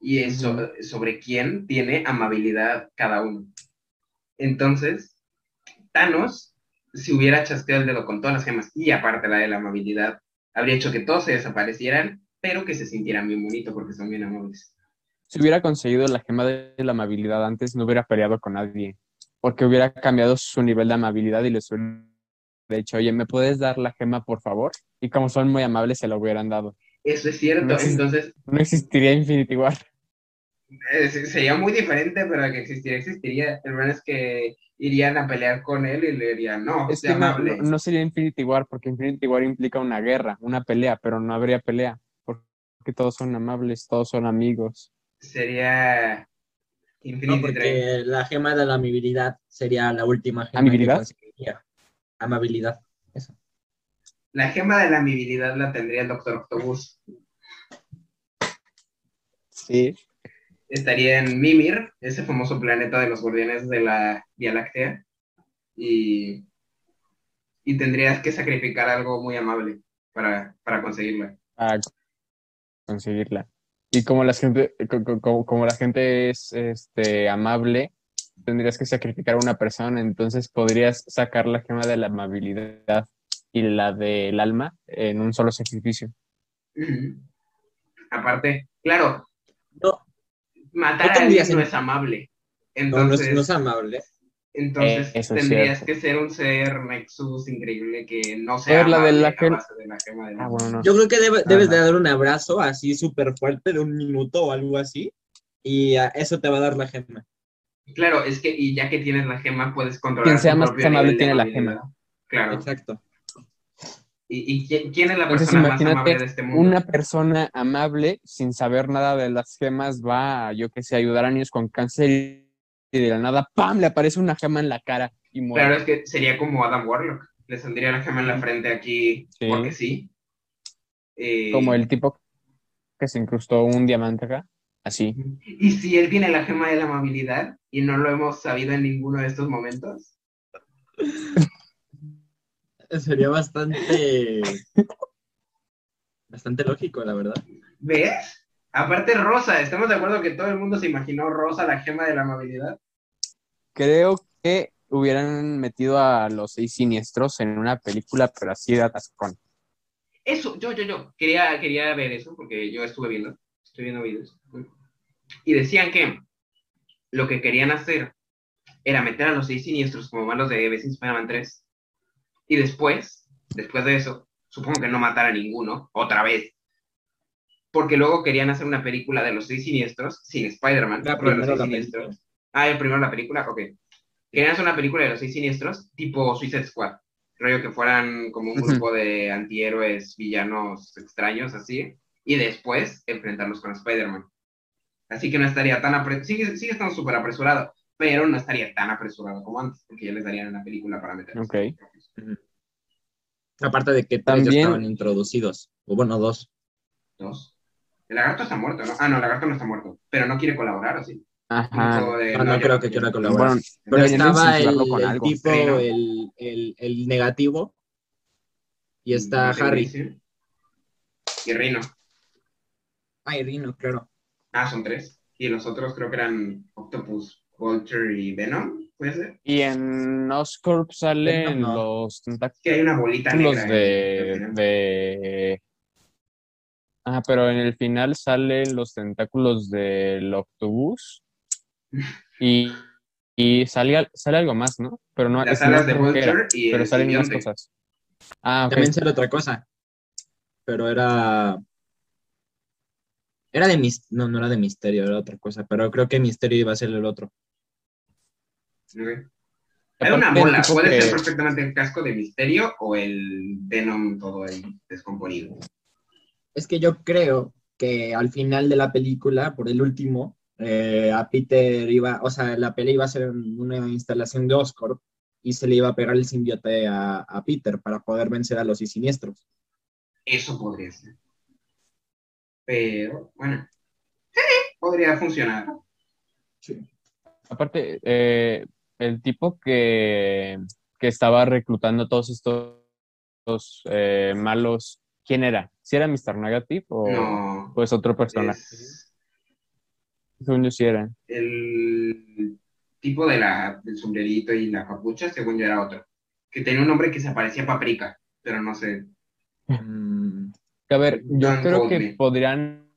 Y eso, sobre quién tiene amabilidad cada uno. Entonces, Thanos, si hubiera chasqueado el dedo con todas las gemas y aparte la de la amabilidad, habría hecho que todos se desaparecieran, pero que se sintieran bien bonito porque son bien amables. Si hubiera conseguido la gema de la amabilidad antes, no hubiera peleado con nadie, porque hubiera cambiado su nivel de amabilidad y les hubiera dicho, oye, ¿me puedes dar la gema, por favor? Y como son muy amables, se la hubieran dado. Eso es cierto. No. Entonces, No existiría Infinity War. Eh, se- sería muy diferente, pero que existiría, existiría. El problema es que irían a pelear con él y le dirían, no, Es que no, amable. no- no sería Infinity War, porque Infinity War implica una guerra, una pelea, pero no habría pelea, porque todos son amables, todos son amigos. Sería No, Infinity Train. porque la gema de la amabilidad sería la última gema ¿Amabilidad? que. Amabilidad. Eso. La gema de la amabilidad la tendría el Doctor Octopus. Sí. Estaría en Mimir, ese famoso planeta de los guardianes de la Vía Láctea. Y, y tendrías que sacrificar algo muy amable para, para conseguirla. a conseguirla. Y como la gente, co- co- co- como, la gente es este, amable, tendrías que sacrificar a una persona, entonces podrías sacar la gema de la amabilidad y la del alma en un solo sacrificio. Aparte, claro, No, matar ¿Qué a alguien no es amable. no, no Entonces, es, no es amable. Entonces Eh, tendrías cierto. que ser un ser Nexus increíble que no sea la de de gema de Ah, bueno, no. Yo creo que debe- debes de dar un abrazo así súper fuerte de un minuto o algo así. Y a eso te va a dar la gema. Claro, es que y ya que tienes la gema puedes controlar Quien sea más amable tiene la amabilidad. Claro. Exacto. ¿Y, y quién, quién es la Entonces, persona más imagínate amable de este mundo? Una persona amable, sin saber nada de las gemas, va, a, yo que sé, ayudar a niños con cáncer y de la nada, ¡pam!, le aparece una gema en la cara y muere. Claro, es que sería como Adam Warlock. Le saldría la gema en la frente aquí Sí. porque sí. Eh, Como el tipo que se incrustó un diamante acá, así. Y si él tiene la gema de la amabilidad y no lo hemos sabido en ninguno de estos momentos. Sería bastante. bastante lógico, la verdad. ¿Ves? Aparte Rosa, ¿estamos de acuerdo que todo el mundo se imaginó Rosa la gema de la amabilidad? Creo que hubieran metido a los seis siniestros en una película, pero así de atascón. Eso, yo, yo, yo, quería, quería ver eso porque yo estuve viendo, estoy viendo videos. Y decían que lo que querían hacer era meter a los seis siniestros como malos de Best Spider-Man 3. Y después, después de eso, supongo que no matar a ninguno, otra vez. Porque luego querían hacer una película de los seis siniestros sin Spider-Man. De los seis siniestros. película. Ah, el primero la película, ok. Querían hacer una película de los seis siniestros, tipo Suicide Squad. Rollo que fueran como un grupo de antihéroes, villanos extraños, así. Y después enfrentarlos con Spider-Man. Así que no estaría tan apresurado. Sigue, sigue estando súper apresurado, pero no estaría tan apresurado como antes, porque ya les darían una película para meter. Ok. Aparte de que También- estaban introducidos. O bueno, dos. Dos. El lagarto está muerto, ¿no? Ah, no, el lagarto no está muerto, pero no quiere colaborar, ¿o sí? Ajá. De, No, creo que quiera colaborar. Bueno, Pero estaba el, el algo. tipo, Sí, ¿no? el, el, el negativo. Y está No sé qué Harry. dice. Y Rino. Ay, Rino, claro. Ah, son tres. Y los otros creo que eran Octopus, Vulture y Venom, ¿puede ser? Y en Oscorp salen No. los tentáculos Que hay una bolita negra. de, al final. de... Ah, pero en el final salen los tentáculos del Octobús y, y sale, al- sale algo más, ¿no? Pero no, Las alas de era, Vulture y pero salen más cosas. Ah, ok. También sale otra cosa. Pero era. Era de mis... No, no era de misterio, era otra cosa. Pero creo que misterio iba a ser el otro. Hay una bola, puede que- ser perfectamente el casco de misterio o el Venom todo ahí descomponido. Es que yo creo que al final de la película, por el último, eh, a Peter iba, o sea, la pelea iba a ser una instalación de Oscorp y se le iba a pegar el simbiote a, a Peter para poder vencer a los siniestros. Eso podría ser. Pero, bueno, sí, podría funcionar. Aparte, eh, el tipo que, que estaba reclutando todos estos eh, malos, ¿quién era? ¿Si era Mr. Negative o No. pues otro personaje? es Según yo sí era. el tipo de la, del sombrerito y la capucha, según yo era otro. Que tenía un nombre que se parecía a Paprika, pero no sé. Mm, A ver, yo creo que podrían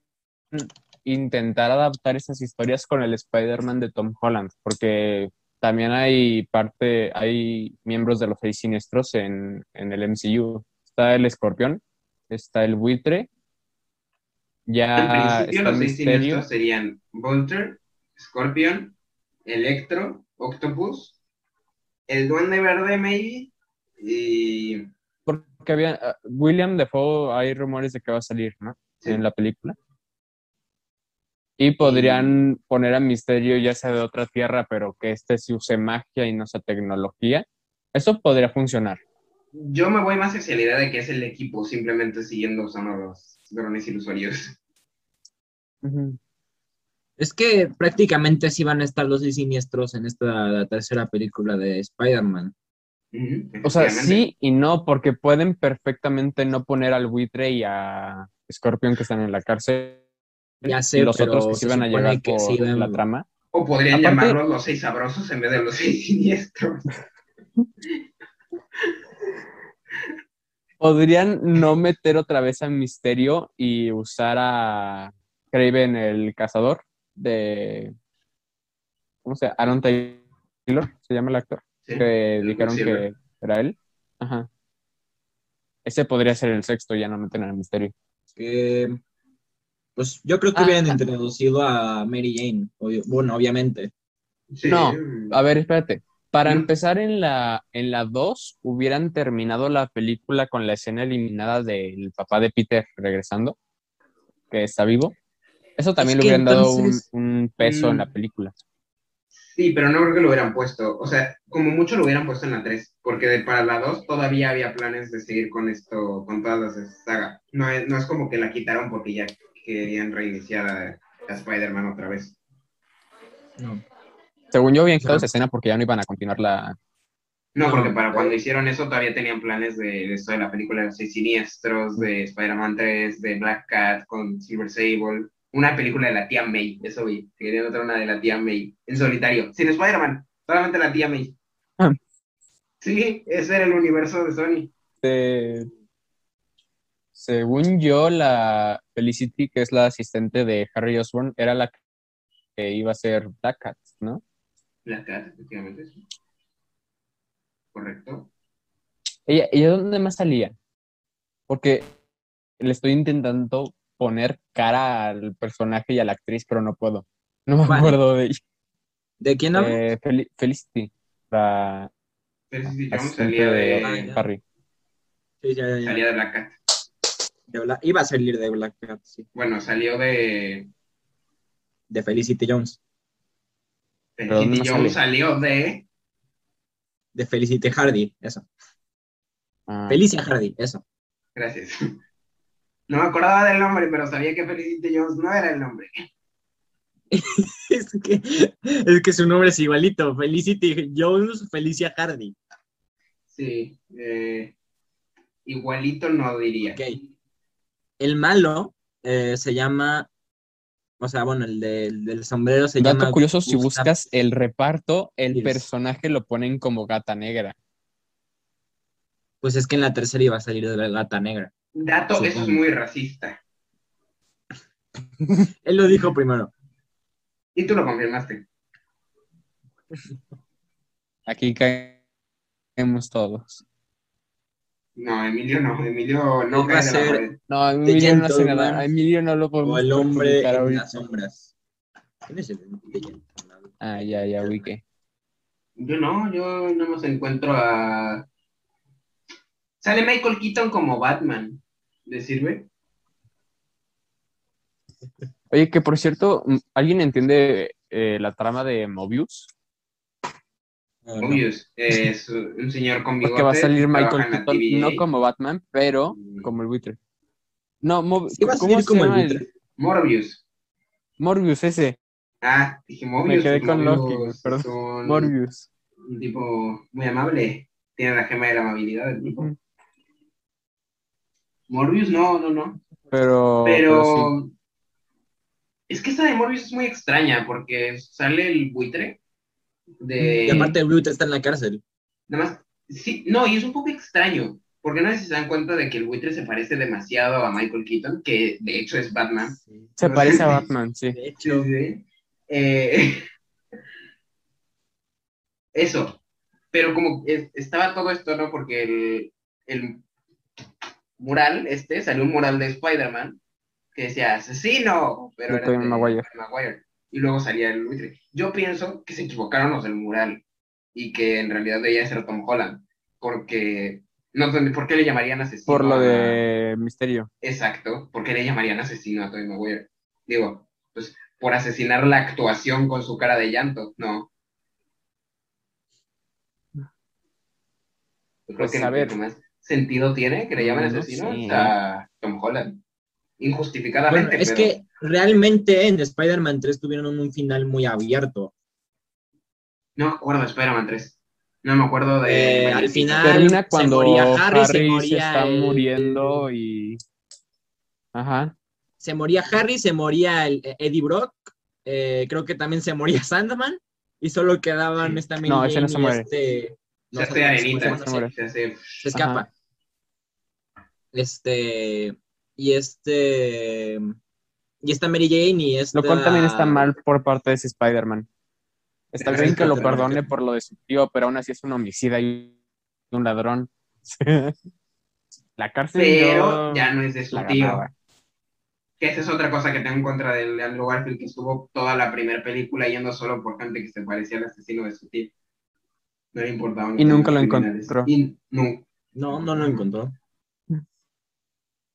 intentar adaptar esas historias con el Spider-Man de Tom Holland, porque también hay parte, hay miembros de los seis siniestros en, en el MCU. Está el escorpión, está el buitre Ya en principio los seis siniestros serían Volter, Scorpion, Electro, Octopus, el Duende Verde, maybe, y... Porque había ah, William Defoe, hay rumores de que va a salir, ¿no? Sí. En la película. Y podrían poner a Misterio ya sea de otra tierra, pero que este sí use magia y no sea tecnología. Eso podría funcionar. Yo me voy más hacia la idea de que es el equipo simplemente siguiendo usando los drones ilusorios. Es que prácticamente sí van a estar los seis siniestros en esta tercera película de Spider-Man. O sea, sí y no, porque pueden perfectamente no poner al buitre y a Scorpion que están en la cárcel. Ya sé, y los pero otros que se iban a llegar que por iban- la trama. O podrían Aparte- llamarlos los seis sabrosos en vez de los seis siniestros. Podrían no meter otra vez a Misterio y usar a Craven el cazador de. ¿Cómo se llama? Aaron Taylor, se llama el actor. Sí, Que el dijeron que era él. Ajá. Ese podría ser el sexto, ya no meten a Misterio. Pues yo creo que Ah. hubieran introducido a Mary Jane. obvio- bueno, obviamente. Sí. No, A ver, espérate. Para empezar en la en la 2 hubieran terminado la película con la escena eliminada del papá de Peter regresando, que está vivo. Eso también Es le hubieran dado un, peso en Mm. la película. Sí, pero no creo que lo hubieran puesto. O sea, como mucho lo hubieran puesto en la 3, porque de- para la 2 todavía había planes de seguir con esto, con todas las de saga. No es, no es como que la quitaron porque ya querían reiniciar a, a Spider-Man otra vez. No. Según yo habían quitado esa escena porque ya no iban a continuar la... No, porque para cuando hicieron eso todavía tenían planes de, de esto de la película de los seis siniestros, de Spider-Man 3, de Black Cat con Silver Sable, una película de la tía May, eso vi, querían otra una de la tía May, en solitario, sin Spider-Man, solamente la tía May. Ah. Sí, ese era el universo de Sony. de- Según yo, la Felicity, que es la asistente de Harry Osborn, era la que iba a ser Black Cat, ¿no? Black Cat, efectivamente, sí. Correcto. ¿Ella, ¿Ella dónde más salía? Porque le estoy intentando poner cara al personaje y a la actriz, pero no puedo. No me Vale. acuerdo de ella. ¿De quién hablas? Eh, Fel- Felicity, la Felicity Jones salía de de, Ah, ya. Harry. Sí, ya, ya, ya. salía de Black Cat. De Bla- Iba a salir de Black Cat, sí. Bueno, salió de De Felicity Jones. ¿Pero dónde Felicity Jones, sale? salió de De Felicity Hardy, eso. Ah, Felicia Hardy, eso. Gracias. No me acordaba del nombre, pero sabía que Felicity Jones no era el nombre. Es que, es que su nombre es igualito. Felicity Jones, Felicia Hardy. Sí, eh, igualito no diría. El malo eh, se llama. O sea, bueno, el del, del sombrero se Dato llama. curioso, si buscas el reparto, el Pierce. personaje lo ponen como gata negra. Pues es que en la tercera iba a salir de la gata negra. Dato, eso es muy racista. Él lo dijo primero. Y tú lo confirmaste. Aquí caemos todos. No, Emilio no, Emilio no Él va a cae la pared. No, Emilio no hace nada. A Emilio no lo podemos O el hombre en ahorita. las sombras. ¿Quién es el de? Ah, ya, ya, ubiqué. Yo no, yo no más encuentro a... Sale Michael Keaton como Batman. ¿Le sirve? Oye, que por cierto, ¿alguien entiende eh, la trama de Mobius? No. Mobius es un señor con bigote. Porque va a salir Michael Keaton, no como Batman, pero Mm. como el buitre. No, Mo- Sí, va a ¿cómo salir se como el buitre. Morbius. Morbius ese, Ah, dije Mobius. quedé pues con Loki, perdón. Morbius. un tipo muy amable. Tiene la gema de la amabilidad del tipo. Morbius, no, no, no. Pero, Pero, pero sí. es que esta de Morbius es muy extraña porque sale el buitre de... Y aparte, está en la cárcel. Nada más, sí, no, y es un poco extraño, porque no sé si se dan cuenta de que el buitre se parece demasiado a Michael Keaton, que de hecho es Batman. se parece a Batman, sí. De hecho, Sí, sí. Eh, eso, pero como es- estaba todo esto, ¿no? Porque el, el mural, este, salió un mural de Spider-Man que decía asesino, pero De era de Maguire. Y luego salía el buitre. Yo pienso que se equivocaron los del mural y que en realidad debía ser Tom Holland, porque no sé por qué le llamarían asesino. Por lo a- de Misterio. Exacto, ¿por qué le llamarían asesino a Tobey Maguire? Digo, pues por asesinar la actuación con su cara de llanto, no. Yo creo Pues, que a ver. más sentido tiene que le llamen No asesino sé. a Tom Holland. Bueno, Injustificadamente, es pero que realmente en Spider-Man 3 tuvieron un final muy abierto. no me acuerdo de Spider-Man 3. No me acuerdo de... Eh, al final- Termina se cuando moría Harry, Harry, se se, moría está el- muriendo y... Ajá. Se moría Harry, se moría el- Eddie Brock, eh, creo que también se moría Sandman, y solo quedaban esta No, ese no se muere. este... Se hace arenita, no, se muere. se hace... se escapa. Este... Y este... Y esta Mary Jane y esta... Lo cual también está mal por parte de ese Spider-Man. Está bien es que lo perdone por lo de su tío, pero aún así es un homicida y un ladrón. La cárcel Pero yo ya no es de su la tío. ganaba. Que esa es otra cosa que tengo en contra de Andrew Garfield, que estuvo toda la primera película yendo solo por gente que se parecía al asesino de su tío. No le importaba. Y nunca lo encontró. Y, no. No, no lo encontró.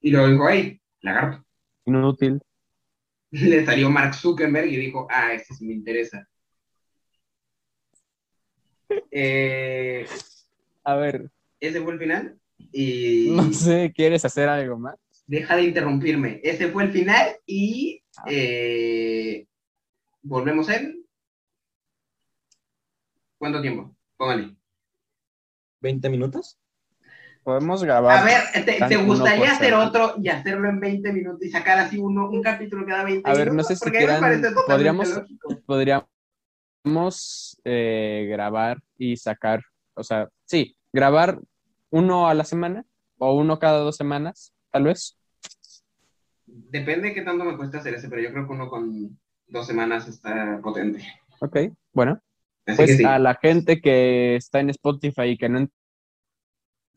y luego dijo, hey, lagarto. Inútil. Le salió Mark Zuckerberg y dijo, ah, este sí me interesa. Eh, A ver, ese fue el final. Y no sé, ¿quieres hacer algo más? deja de interrumpirme. Ese fue el final y eh, volvemos en... ¿Cuánto tiempo? Póngale. ¿20 minutos? Podemos grabar. A ver, ¿te, te gustaría hacer otro y hacerlo en 20 minutos y sacar así uno, un capítulo cada 20 A ver, no minutos? sé si quieran- podríamos- lógico. podríamos eh, grabar y sacar, o sea, sí, grabar uno a la semana o uno cada dos semanas, tal vez. Depende de qué tanto me cuesta hacer ese, pero yo creo que uno con dos semanas está potente. Ok, bueno. Así Pues sí. a la gente que está en Spotify y que no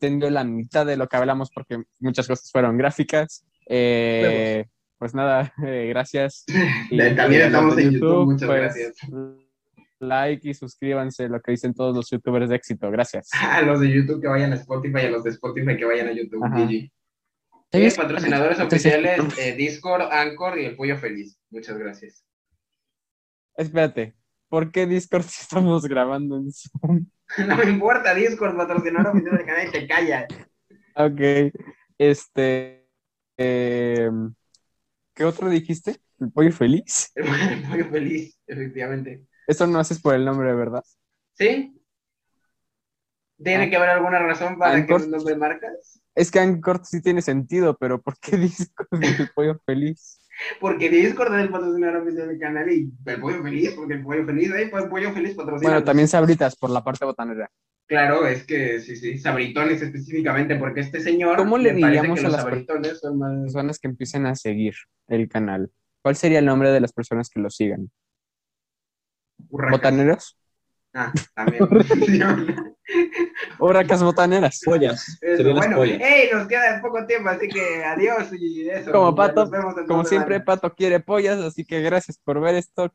entendió la mitad de lo que hablamos porque muchas cosas fueron gráficas, eh, pues nada, eh, gracias. Y- También y estamos de en YouTube, muchas gracias. Like y suscríbanse, lo que dicen todos los youtubers de éxito. Gracias. A los de YouTube que vayan a Spotify, a los de Spotify que vayan a YouTube. GG. Eh, patrocinadores oficiales, eh, Discord, Anchor y el Pollo Feliz. Muchas gracias. Espérate, ¿por qué Discord si estamos grabando en Zoom? No me importa, Discord, patrocinador oficial del canal, y te callas. Ok, este... eh, ¿Qué otro dijiste? ¿El pollo feliz? El Pollo Feliz, efectivamente. Eso no haces por el nombre, ¿verdad? ¿Sí? ¿Tiene Ah. que haber alguna razón para Anchor. que nos de marcas? Es que Anchor sí tiene sentido, pero ¿por qué Discord es el pollo feliz? Porque Discord es el patrocinador oficial del canal y el Pollo Feliz, porque el Pollo Feliz, ahí pues el Pollo Feliz patrocina. Bueno, también sabritas por la parte botanera. Claro, es que sí, sí, sabritones específicamente, porque este señor. ¿Cómo le diríamos a las sabritones son más. Personas que empiecen a seguir el canal. ¿Cuál sería el nombre de las personas que lo sigan? urracas? ¿Botaneros? Ah, también. Urracas botaneras. Pollas. Eso, Serían las bueno, pollas. hey, nos queda poco tiempo, así que adiós y eso. Como Pato, Como siempre. Pato quiere pollas, así que gracias por ver esto.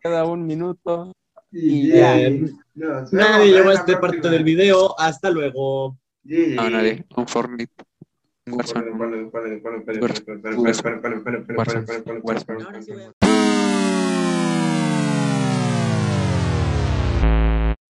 Cada un minuto. Y y ya. Nos Nadie llegó a este próxima. parte del video. Hasta luego. No, nadie. Un Fortnite. Un Ponle, Warzone.